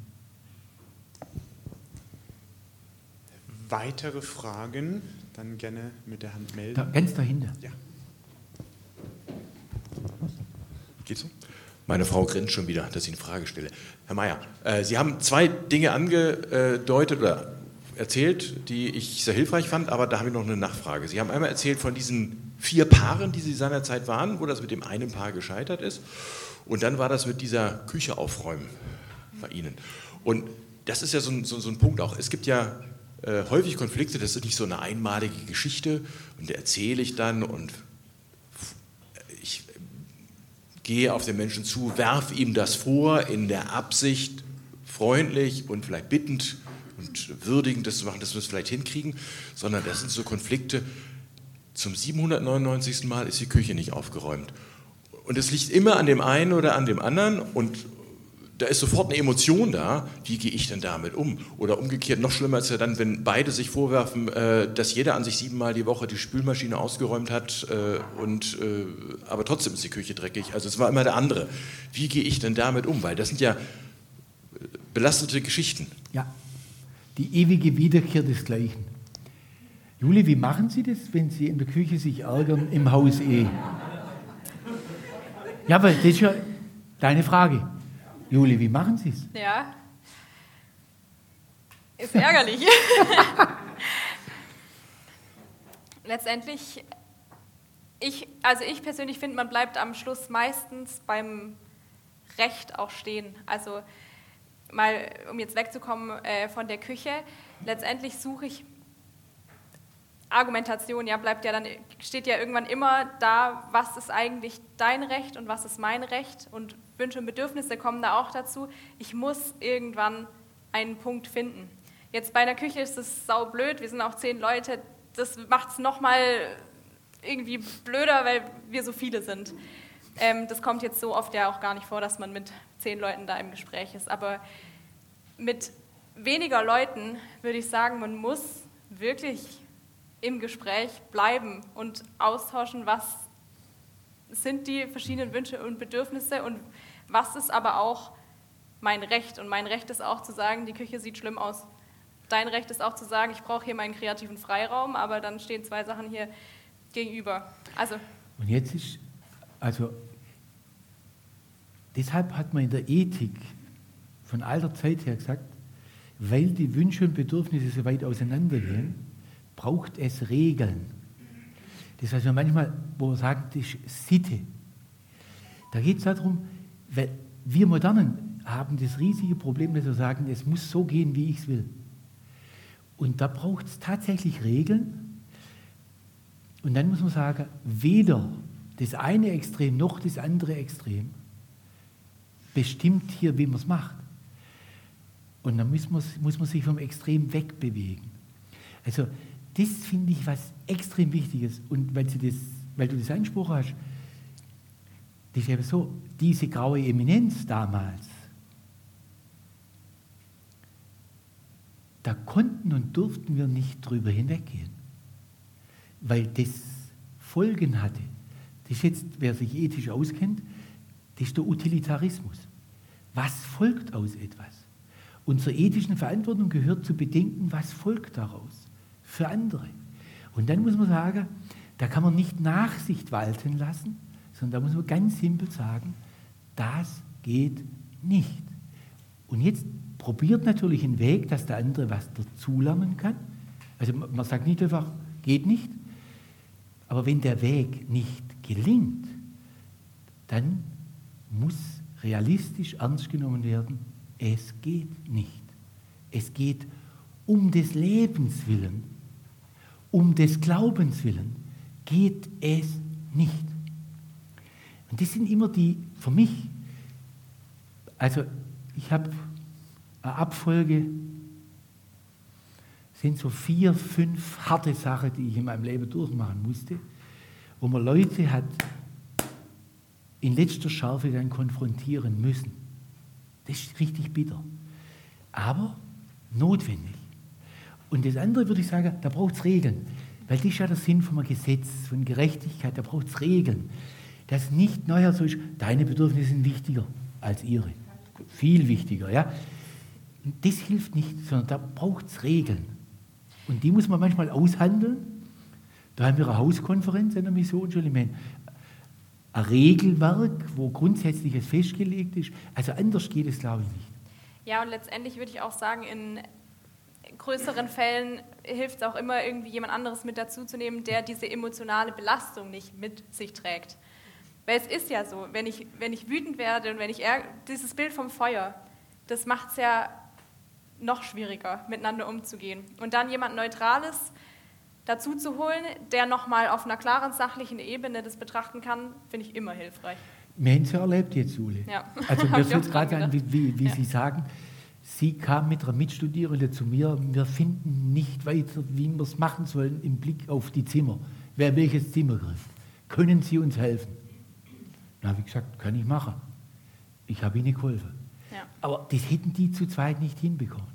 Weitere Fragen? Dann gerne mit der Hand melden. Da, ganz dahinter. Ja. Geht's so? Meine Frau grinst schon wieder, dass ich eine Frage stelle. Herr Mayer, äh, Sie haben zwei Dinge angedeutet oder erzählt, die ich sehr hilfreich fand, aber da habe ich noch eine Nachfrage. Sie haben einmal erzählt von diesen vier Paaren, die Sie seinerzeit waren, wo das mit dem einen Paar gescheitert ist. Und dann war das mit dieser Küche aufräumen bei Ihnen. Und das ist ja so ein, so, so ein Punkt auch. Es gibt ja äh, häufig Konflikte, das ist nicht so eine einmalige Geschichte und da erzähle ich dann und ich gehe auf den Menschen zu, werfe ihm das vor in der Absicht, freundlich und vielleicht bittend und würdigend das zu machen, dass wir es vielleicht hinkriegen, sondern das sind so Konflikte. Zum 799. Mal ist die Küche nicht aufgeräumt. Und es liegt immer an dem einen oder an dem anderen und da ist sofort eine Emotion da, wie gehe ich denn damit um? Oder umgekehrt, noch schlimmer ist ja dann, wenn beide sich vorwerfen, äh, dass jeder an sich siebenmal die Woche die Spülmaschine ausgeräumt hat, äh, und, äh, aber trotzdem ist die Küche dreckig. Also es war immer der andere. Wie gehe ich denn damit um? Weil das sind ja belastete Geschichten. Ja, die ewige Wiederkehr des Gleichen. Juli, wie machen Sie das, wenn Sie in der Küche sich ärgern im Haus eh? Ja, aber das ist ja deine Frage. Juli, wie machen Sie es? Ja. Ist ärgerlich. Letztendlich, ich, also ich persönlich finde, man bleibt am Schluss meistens beim Recht auch stehen. Also mal, um jetzt wegzukommen äh, von der Küche, letztendlich suche ich Argumentation, ja, bleibt ja dann, steht ja irgendwann immer da, was ist eigentlich dein Recht und was ist mein Recht und Wünsche und Bedürfnisse kommen da auch dazu. Ich muss irgendwann einen Punkt finden. Jetzt bei einer Küche ist es sau blöd, wir sind auch zehn Leute, das macht es nochmal irgendwie blöder, weil wir so viele sind. Ähm, das kommt jetzt so oft ja auch gar nicht vor, dass man mit zehn Leuten da im Gespräch ist. Aber mit weniger Leuten würde ich sagen, man muss wirklich im Gespräch bleiben und austauschen, was sind die verschiedenen Wünsche und Bedürfnisse und was ist aber auch mein Recht. Und mein Recht ist auch zu sagen, die Küche sieht schlimm aus. Dein Recht ist auch zu sagen, ich brauche hier meinen kreativen Freiraum, aber dann stehen zwei Sachen hier gegenüber. Also. Und jetzt ist, also, deshalb hat man in der Ethik von alter Zeit her gesagt, weil die Wünsche und Bedürfnisse so weit auseinandergehen, braucht es Regeln. Das, was wir manchmal, wo wir sagen, das ist Sitte. Da geht es darum, weil wir Modernen haben das riesige Problem, dass wir sagen, es muss so gehen, wie ich es will. Und da braucht es tatsächlich Regeln. Und dann muss man sagen, weder das eine Extrem noch das andere Extrem bestimmt hier, wie man es macht. Und dann muss man, muss man sich vom Extrem wegbewegen. Also das finde ich was extrem Wichtiges. Und weil, das, weil du das angesprochen hast, das ist eben so, diese graue Eminenz damals, da konnten und durften wir nicht drüber hinweggehen, weil das Folgen hatte. Das ist jetzt, wer sich ethisch auskennt, das ist der Utilitarismus. Was folgt aus etwas? Unserer ethischen Verantwortung gehört zu bedenken, was folgt daraus für andere. Und dann muss man sagen, da kann man nicht Nachsicht walten lassen, sondern da muss man ganz simpel sagen, das geht nicht. Und jetzt probiert natürlich einen Weg, dass der andere was dazulernen kann. Also man sagt nicht einfach, geht nicht. Aber wenn der Weg nicht gelingt, dann muss realistisch ernst genommen werden, es geht nicht. Es geht um des Lebens willen, um des Glaubens willen, geht es nicht. Und das sind immer die, für mich, also ich habe eine Abfolge, sind so vier, fünf harte Sachen, die ich in meinem Leben durchmachen musste, wo man Leute hat in letzter Schärfe dann konfrontieren müssen. Das ist richtig bitter. Aber notwendig. Und das andere würde ich sagen, da braucht es Regeln. Weil das ist ja der Sinn von einem Gesetz, von Gerechtigkeit, da braucht es Regeln. Dass nicht neuer so ist, deine Bedürfnisse sind wichtiger als ihre. Viel wichtiger, ja. Das hilft nicht, sondern da braucht es Regeln. Und die muss man manchmal aushandeln. Da haben wir eine Hauskonferenz in der meine, ein Regelwerk, wo Grundsätzliches festgelegt ist. Also anders geht es, glaube ich, nicht. Ja, und letztendlich würde ich auch sagen, in größeren Fällen hilft es auch immer, irgendwie jemand anderes mit dazuzunehmen, der diese emotionale Belastung nicht mit sich trägt. Weil es ist ja so, wenn ich, wenn ich wütend werde und wenn ich dieses Bild vom Feuer, das macht es ja noch schwieriger, miteinander umzugehen. Und dann jemand Neutrales dazu zu holen, der nochmal auf einer klaren sachlichen Ebene das betrachten kann, finde ich immer hilfreich. Wir haben es ja erlebt jetzt, Ule. Ja. Also mir fällt gerade an, wie, wie, wie ja. Sie sagen, sie kam mit einer Mitstudierenden zu mir, wir finden nicht weiter, wie wir es machen sollen im Blick auf die Zimmer. Wer welches Zimmer kriegt. Können Sie uns helfen? Na, habe ich gesagt, kann ich machen. Ich habe Ihnen geholfen. Ja. Aber das hätten die zu zweit nicht hinbekommen.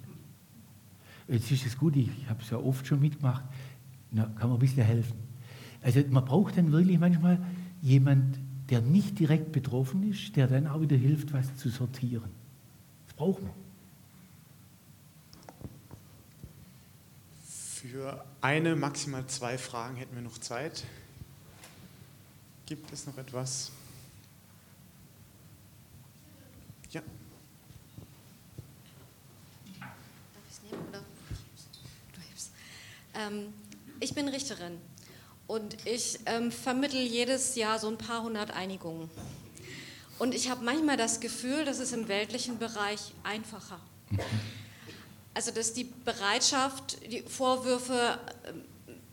Jetzt ist es gut, ich habe es ja oft schon mitgemacht, na, kann man ein bisschen helfen. Also man braucht dann wirklich manchmal jemand, der nicht direkt betroffen ist, der dann auch wieder hilft, was zu sortieren. Das braucht man. Für eine, maximal zwei Fragen hätten wir noch Zeit. Gibt es noch etwas? Ja. Darf ich es nehmen oder? Du hebst. Ähm, ich bin Richterin und ich ähm, vermittel jedes Jahr so ein paar hundert Einigungen. Und ich habe manchmal das Gefühl, das ist im weltlichen Bereich einfacher. Also, dass die Bereitschaft, die Vorwürfe ähm,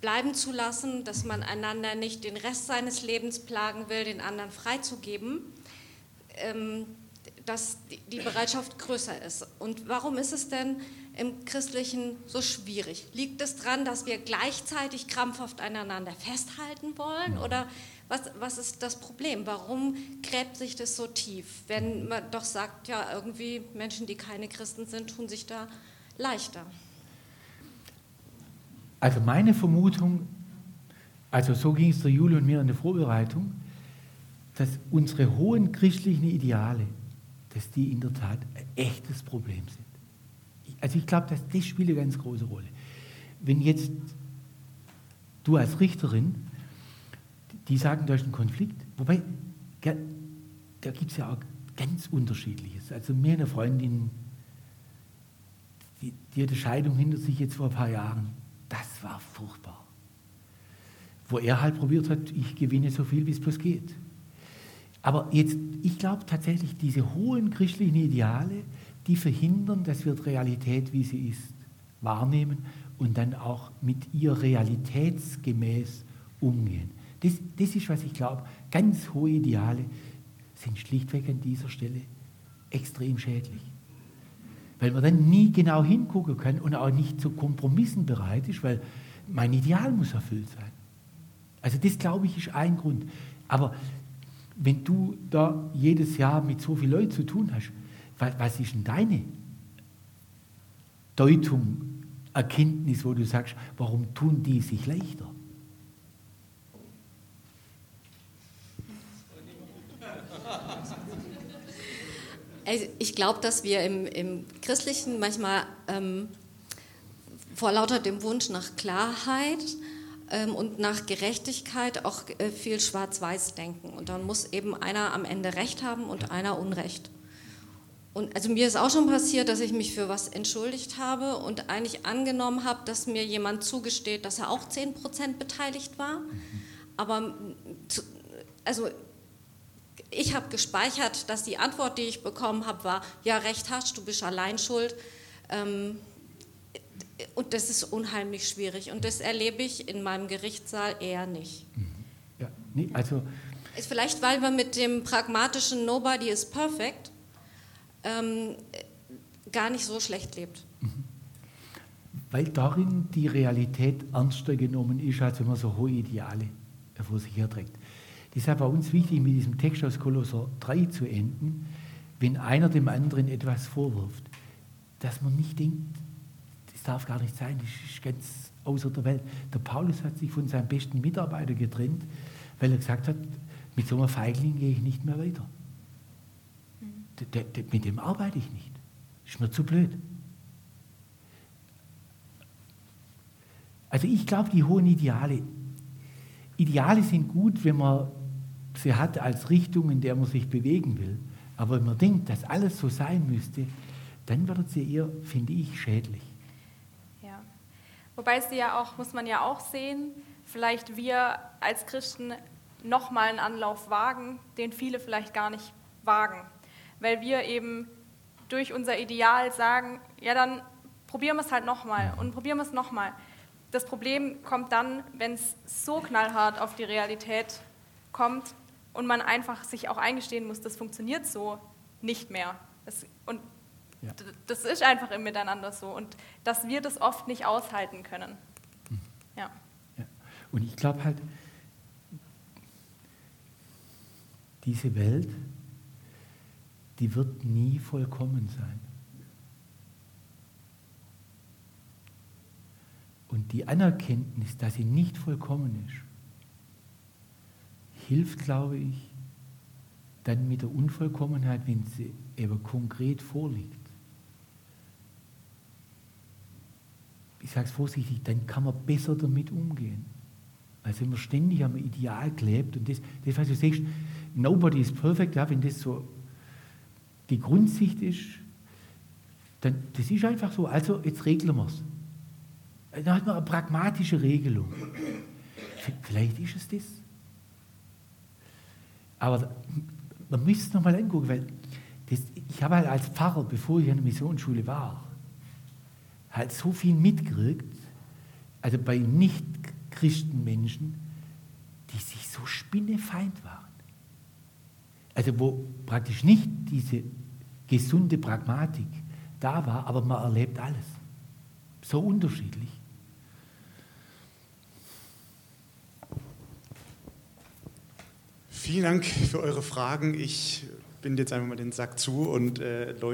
bleiben zu lassen, dass man einander nicht den Rest seines Lebens plagen will, den anderen freizugeben, ähm, dass die Bereitschaft größer ist. Und warum ist es denn im Christlichen so schwierig? Liegt es daran, dass wir gleichzeitig krampfhaft aneinander festhalten wollen? Oder was, was ist das Problem? Warum gräbt sich das so tief? Wenn man doch sagt, ja, irgendwie Menschen, die keine Christen sind, tun sich da leichter. Also meine Vermutung, also so ging es der Jule und mir in der Vorbereitung, dass unsere hohen christlichen Ideale, dass die in der Tat ein echtes Problem sind. Also ich glaube, dass das spielt eine ganz große Rolle. Wenn jetzt du als Richterin, die sagen, da ist ein Konflikt, wobei, da gibt es ja auch ganz unterschiedliches. Also mir eine Freundin, die, die hatte Scheidung hinter sich jetzt vor ein paar Jahren. Das war furchtbar. Wo er halt probiert hat, ich gewinne so viel, wie es bloß geht. Aber jetzt, ich glaube tatsächlich, diese hohen christlichen Ideale, die verhindern, dass wir die Realität, wie sie ist, wahrnehmen und dann auch mit ihr realitätsgemäß umgehen. Das, das ist, was ich glaube, ganz hohe Ideale sind schlichtweg an dieser Stelle extrem schädlich. Weil man dann nie genau hingucken kann und auch nicht zu Kompromissen bereit ist, weil mein Ideal muss erfüllt sein. Also das, glaube ich, ist ein Grund. Aber wenn du da jedes Jahr mit so vielen Leuten zu tun hast, was, ist denn deine Deutung, Erkenntnis, wo du sagst, warum tun die sich leichter? Also ich glaube, dass wir im, im Christlichen manchmal ähm, vor lauter dem Wunsch nach Klarheit ähm, und nach Gerechtigkeit auch äh, viel schwarz-weiß denken. Und dann muss eben einer am Ende Recht haben und einer Unrecht. Und also mir ist auch schon passiert, dass ich mich für was entschuldigt habe und eigentlich angenommen habe, dass mir jemand zugesteht, dass er auch 10% beteiligt war. Aber also ich habe gespeichert, dass die Antwort, die ich bekommen habe, war, ja, recht hast, du bist allein schuld. Ähm, und das ist unheimlich schwierig. Und das erlebe ich in meinem Gerichtssaal eher nicht. Mhm. Ja, nee, also Vielleicht, weil wir mit dem pragmatischen Nobody is perfect ähm, gar nicht so schlecht lebt. Mhm. Weil darin die Realität ernster genommen ist, als wenn man so hohe Ideale vor sich herträgt. Deshalb war uns wichtig, mit diesem Text aus Kolosser 3 zu enden, wenn einer dem anderen etwas vorwirft, dass man nicht denkt, das darf gar nicht sein, das ist ganz außer der Welt. Der Paulus hat sich von seinem besten Mitarbeiter getrennt, weil er gesagt hat, mit so einem Feigling gehe ich nicht mehr weiter. Mhm. mit dem arbeite ich nicht. Ist mir zu blöd. Also ich glaube, die hohen Ideale, Ideale sind gut, wenn man sie hat als Richtung, in der man sich bewegen will. Aber wenn man denkt, dass alles so sein müsste, dann wird sie eher, finde ich, schädlich. Ja. Wobei sie ja auch, muss man ja auch sehen, vielleicht wir als Christen nochmal einen Anlauf wagen, den viele vielleicht gar nicht wagen. Weil wir eben durch unser Ideal sagen, ja dann probieren wir es halt nochmal und probieren wir es nochmal. Das Problem kommt dann, wenn es so knallhart auf die Realität kommt, und man einfach sich auch eingestehen muss, das funktioniert so nicht mehr. Das, und ja. das ist einfach im Miteinander so und dass wir das oft nicht aushalten können. Mhm. Ja. ja. Und ich glaube halt, diese Welt, die wird nie vollkommen sein. Und die Anerkenntnis, dass sie nicht vollkommen ist, hilft, glaube ich, dann mit der Unvollkommenheit, wenn sie eben konkret vorliegt. Ich sage es vorsichtig, dann kann man besser damit umgehen. Als wenn man ständig am Ideal klebt und das, das was du sagst, nobody is perfect, ja, wenn das so die Grundsicht ist, dann das ist einfach so, also jetzt regeln wir es. Dann hat man eine pragmatische Regelung. Vielleicht ist es das. Aber man müsste es nochmal angucken, weil das, ich habe halt als Pfarrer, bevor ich an der Missionsschule war, halt so viel mitgekriegt, also bei Nicht-Christenmenschen, die sich so spinnefeind waren. Also wo praktisch nicht diese gesunde Pragmatik da war, aber man erlebt alles. So unterschiedlich. Vielen Dank für eure Fragen. Ich binde jetzt einfach mal den Sack zu und äh, Leute.